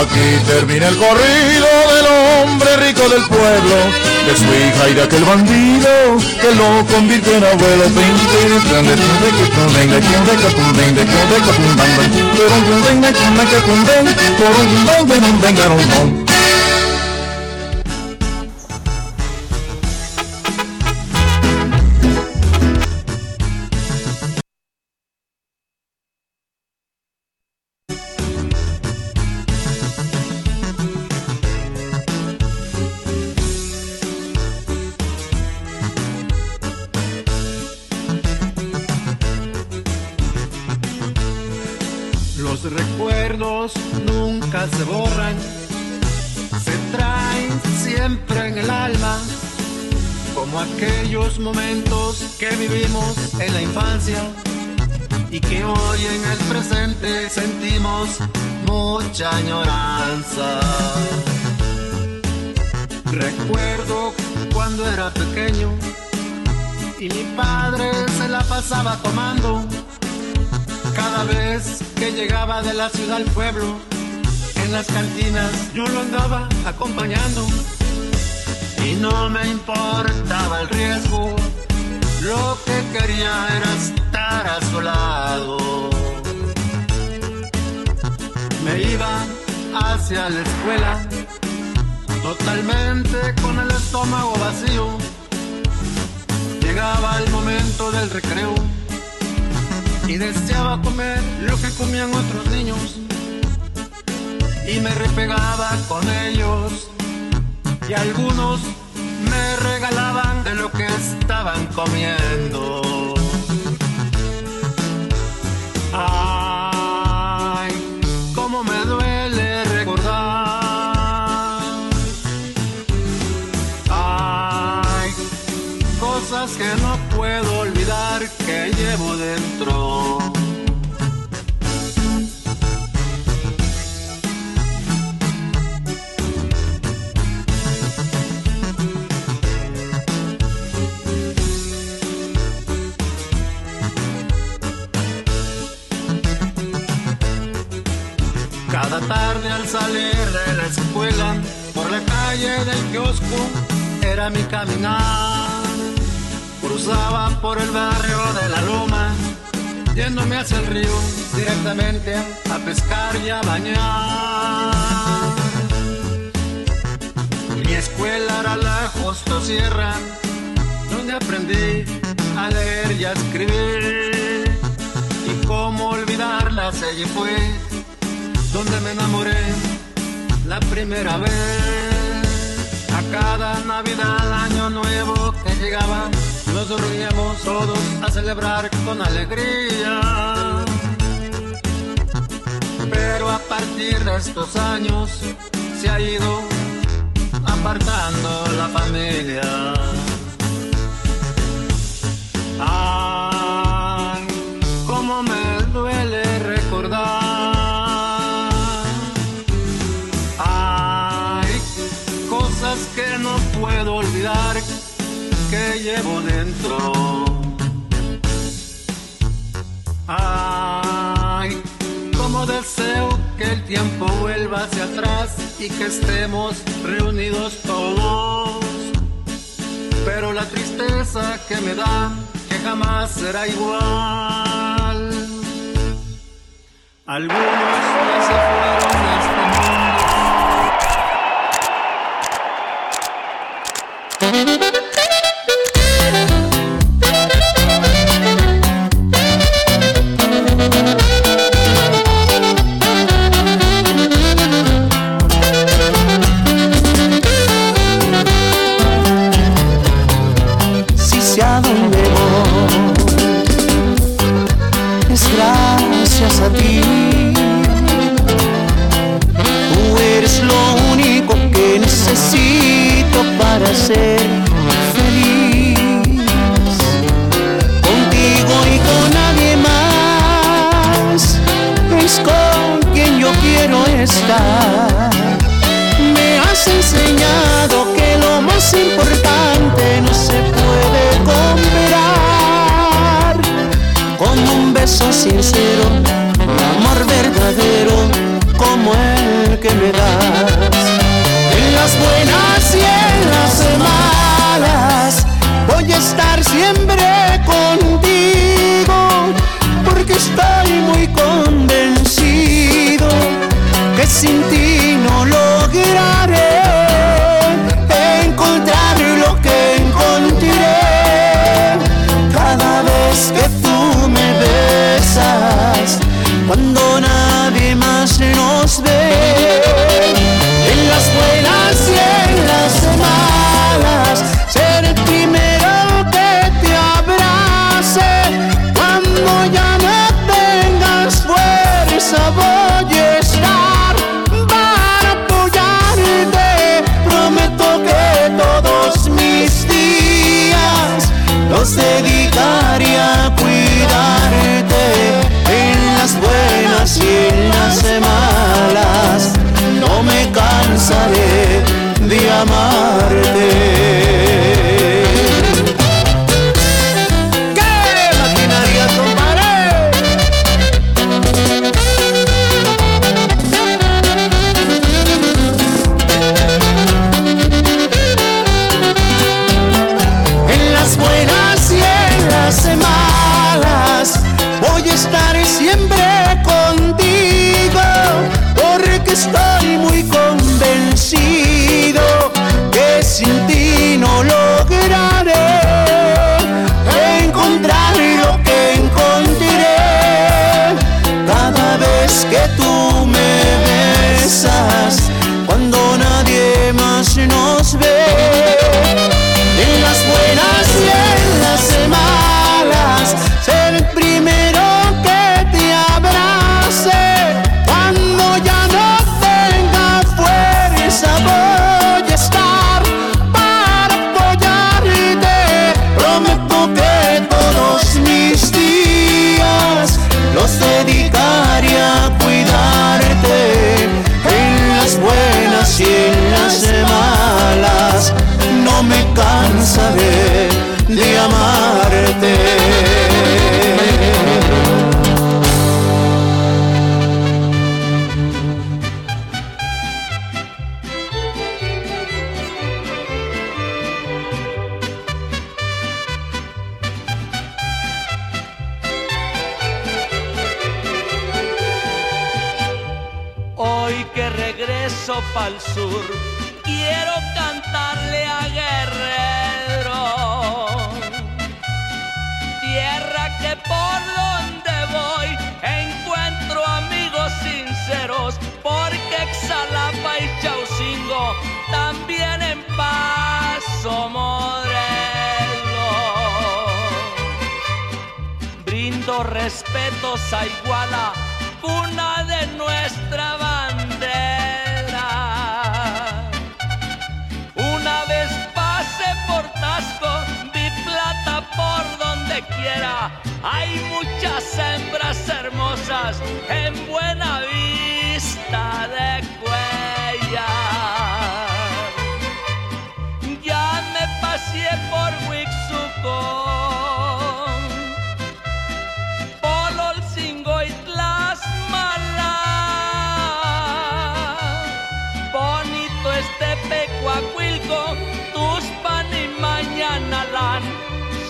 Aquí termina el corrido del hombre rico del pueblo, de su hija y de aquel bandido que lo convirtió en abuelo. De la ciudad al pueblo, en las cantinas yo lo andaba acompañando. Y no me importaba el riesgo, lo que quería era estar a su lado. Me iba hacia la escuela, totalmente con el estómago vacío. Llegaba el momento del recreo y deseaba comer lo que comían otros niños y me repegaba con ellos y algunos me regalaban de lo que estaban comiendo. Al salir de la escuela, por la calle del kiosco, era mi caminar. Cruzaba por el barrio de la Loma, yéndome hacia el río, directamente a pescar y a bañar. Mi escuela era la Justo Sierra, donde aprendí a leer y a escribir. Y cómo olvidarlas, allí fue donde me enamoré primera vez. A cada Navidad, Año Nuevo que llegaba, nos reuníamos todos a celebrar con alegría. Pero a partir de estos años se ha ido apartando la familia. que llevo dentro. Ay, como deseo que el tiempo vuelva hacia atrás y que estemos reunidos todos. Pero la tristeza que me da, que jamás será igual. Algunos ya se fueron.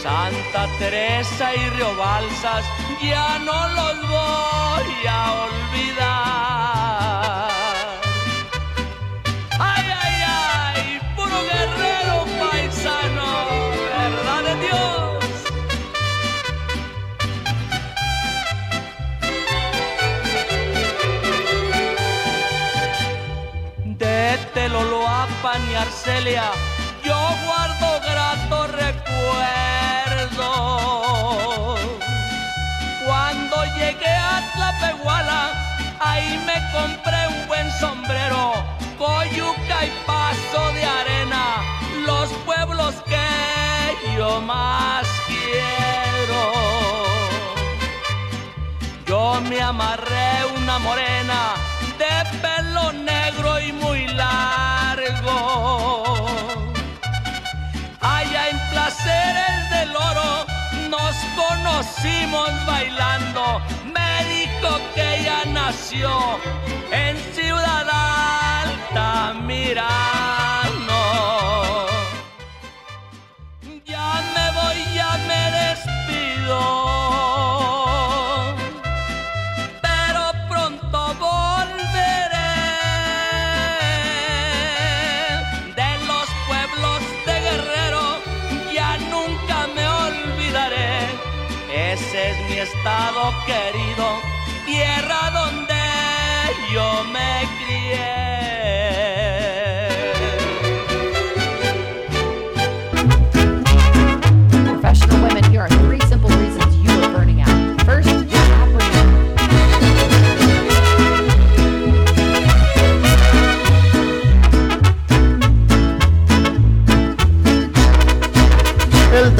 Santa Teresa y Río Balsas ya no los voy a olvidar. Ay, ay, ay, puro guerrero paisano, verdad de Dios. De Teloloapan y Arcelia, a Tlapehuala, ahí me compré un buen sombrero, coyuca y paso de arena, los pueblos que yo más quiero. Yo me amarré una morena de pelo negro y muy largo. Allá en Placeres del Oro nos conocimos bailando. Dijo que ella nació en Ciudad Alta, Mirano. Ya me voy, ya me despido. Pero pronto volveré de los pueblos de Guerrero. Ya nunca me olvidaré. Ese es mi estado querido,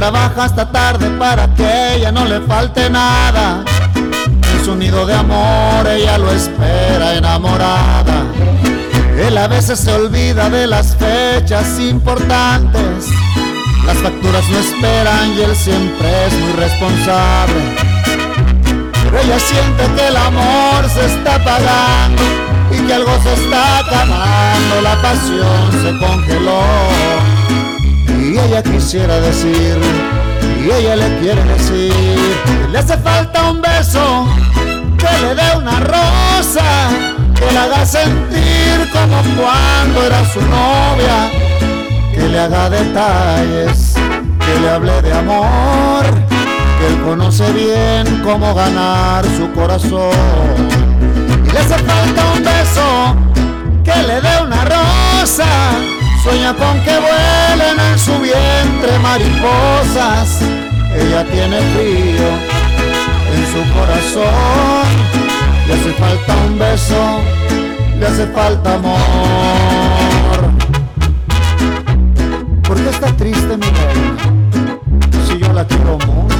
trabaja hasta tarde para que ella no le falte nada. En su nido de amor ella lo espera enamorada. Él a veces se olvida de las fechas importantes. Las facturas no esperan y él siempre es muy responsable. Pero ella siente que el amor se está apagando y que algo se está acabando. La pasión se congeló y ella quisiera decir, y ella le quiere decir, le hace falta un beso, que le dé una rosa, que le haga sentir como cuando era su novia, que le haga detalles, que le hable de amor, que él conoce bien cómo ganar su corazón. Y le hace falta un beso, que le dé una rosa, Sueña con que vuelen en su vientre mariposas. Ella tiene frío en su corazón. Le hace falta un beso, le hace falta amor. ¿Por qué está triste mi reina? Si yo la quiero mucho.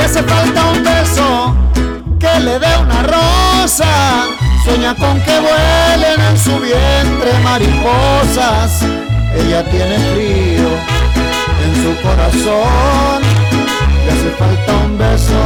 Le hace falta un beso, que le dé una rosa. Sueña con que vuelen en su vientre mariposas. Ella tiene frío en su corazón. Le hace falta un beso,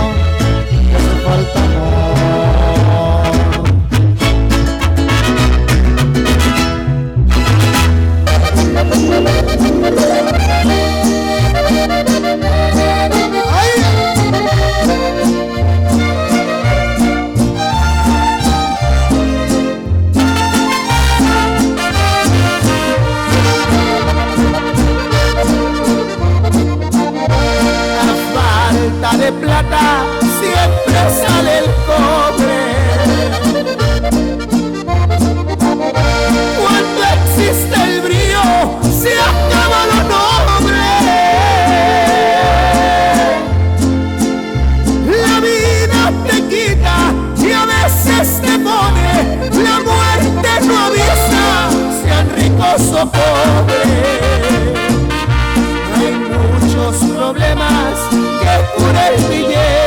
Hay muchos problemas que cura el billete,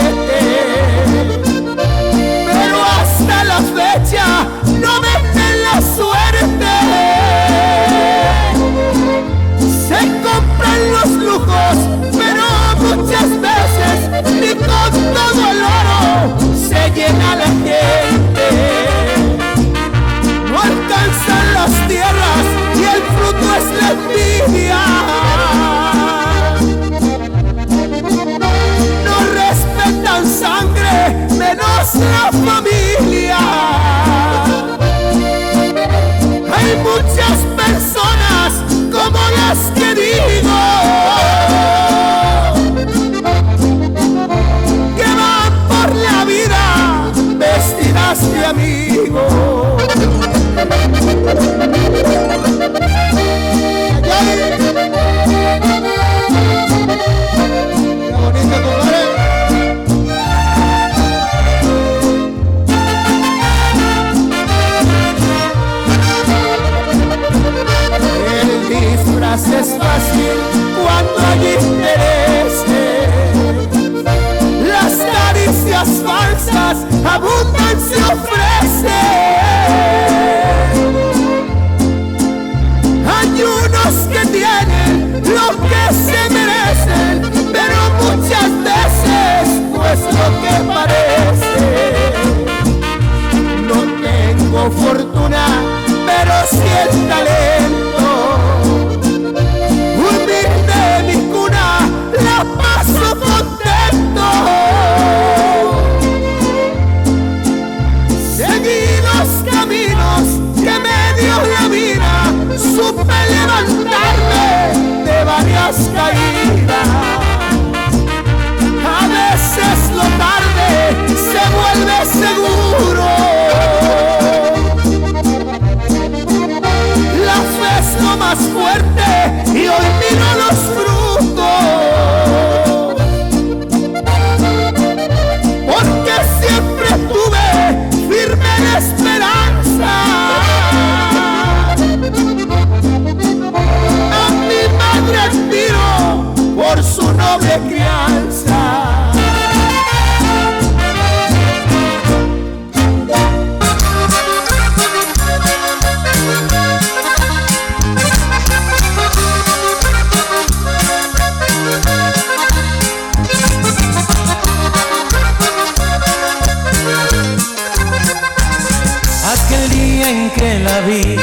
en que la vi,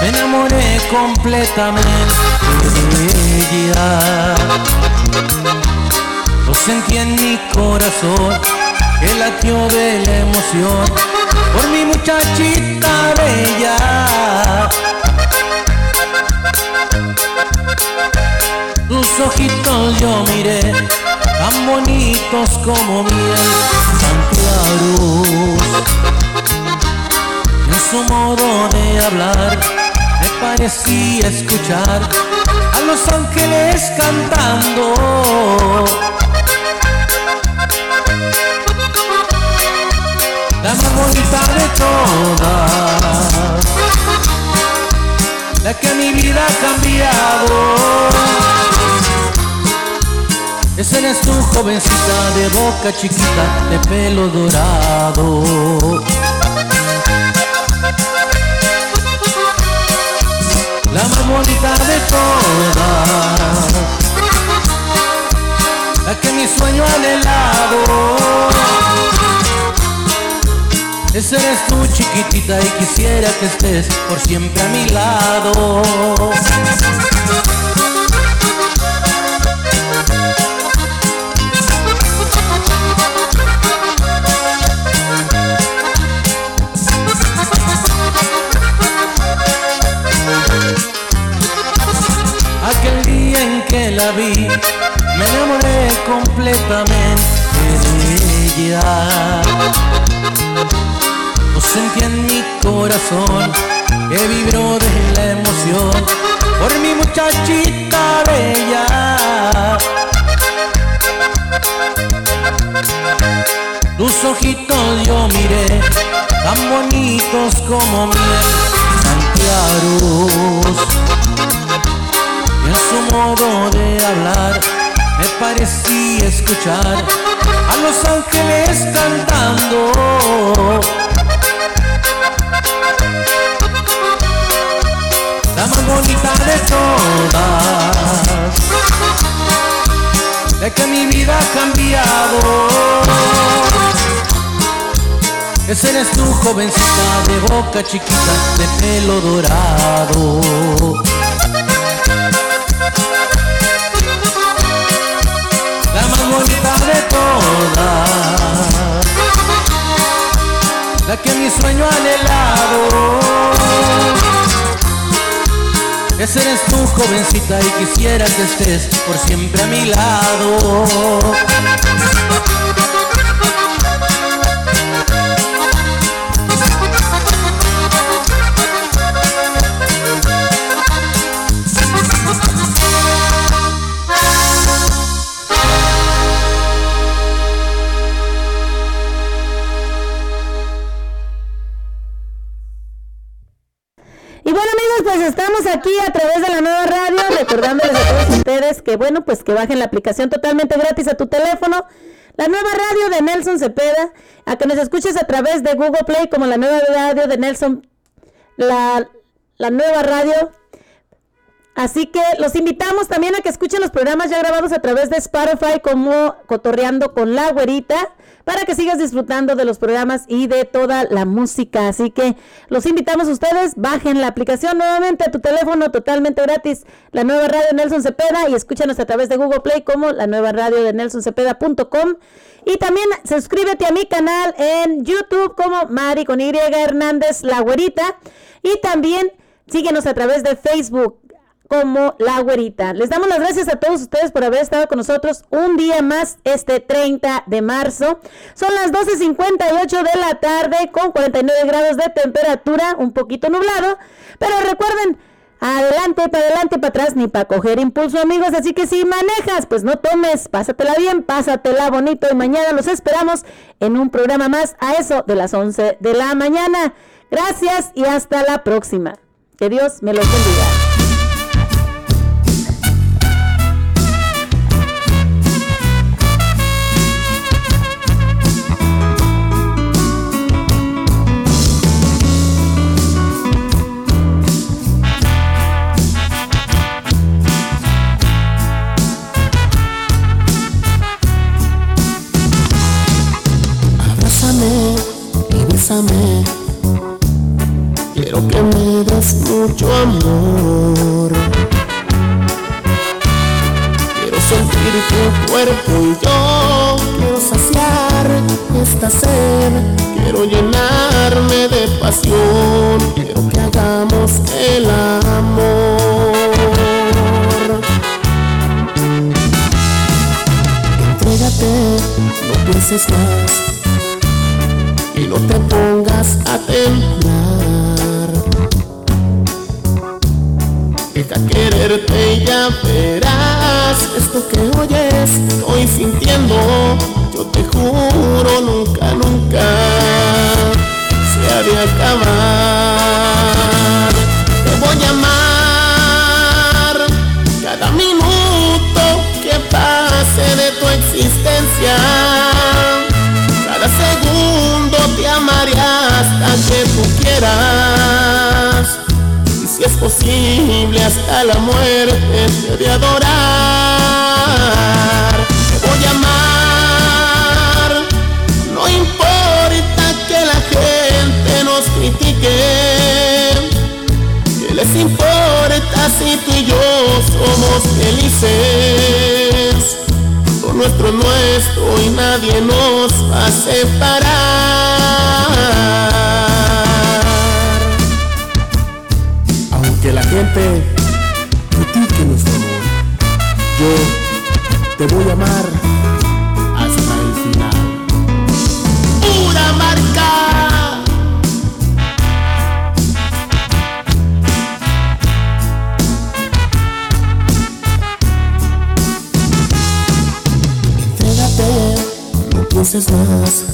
me enamoré completamente de ella. Lo sentí en mi corazón, que latió de la emoción por mi muchachita bella. Tus ojitos yo miré, tan bonitos como miel, tan claros. En su modo de hablar me parecía escuchar a los ángeles cantando. La más bonita de todas, la que mi vida ha cambiado. Esa eres tu jovencita de boca chiquita, de pelo dorado. Bonita de todas, la que mi sueño anhelado. Esa eres tú chiquitita y quisiera que estés por siempre a mi lado. Me enamoré completamente de ella. Lo sentí en mi corazón, que vibró de la emoción por mi muchachita bella. Tus ojitos yo miré, tan bonitos como miel, Santiaros. Su modo de hablar me parecía escuchar a los ángeles cantando. La más bonita de todas, de que mi vida ha cambiado. Esa eres tu jovencita de boca chiquita, de pelo dorado. La que mi sueño anhelado. Esa eres tu jovencita y quisiera que estés por siempre a mi lado. Que bueno, pues que bajen la aplicación totalmente gratis a tu teléfono. La nueva radio de Nelson Cepeda, a que nos escuches a través de Google Play como la nueva radio de Nelson, la, la nueva radio. Así que los invitamos también a que escuchen los programas ya grabados a través de Spotify como Cotorreando con la Güerita para que sigas disfrutando de los programas y de toda la música. Así que los invitamos a ustedes, bajen la aplicación nuevamente a tu teléfono totalmente gratis, la nueva radio Nelson Cepeda y escúchanos a través de Google Play como la nueva radio de nelsoncepeda.com y también suscríbete a mi canal en YouTube como Mari con Y Hernández La Güerita y también síguenos a través de Facebook como La Güerita. Les damos las gracias a todos ustedes por haber estado con nosotros un día más este 30 de marzo. Son las 12.58 de la tarde con 49 grados de temperatura, un poquito nublado, pero recuerden, adelante, para adelante, para atrás, ni para coger impulso amigos, así que si manejas, pues no tomes, pásatela bien, pásatela bonito y mañana los esperamos en un programa más a eso de las 11 de la mañana. Gracias y hasta la próxima. Que Dios me los bendiga. Quiero que me des mucho amor. Quiero sentir tu cuerpo y yo quiero saciar esta sed. Quiero llenarme de pasión. Quiero que hagamos el amor. Entrégate, no pienses más no te pongas a temblar. Deja quererte y ya verás esto que oyes, estoy sintiendo. Yo te juro, nunca, nunca se ha de acabar. Te voy a amar tú quieras. Y si es posible hasta la muerte te de adorar. Te voy a amar, no importa que la gente nos critique. ¿Qué les importa si tú y yo somos felices? Nuestro es nuestro y nadie nos va a separar. Gente critique nuestro amor, yo te voy a amar hasta el final. ¡Pura marca! Entrégate, no pienses más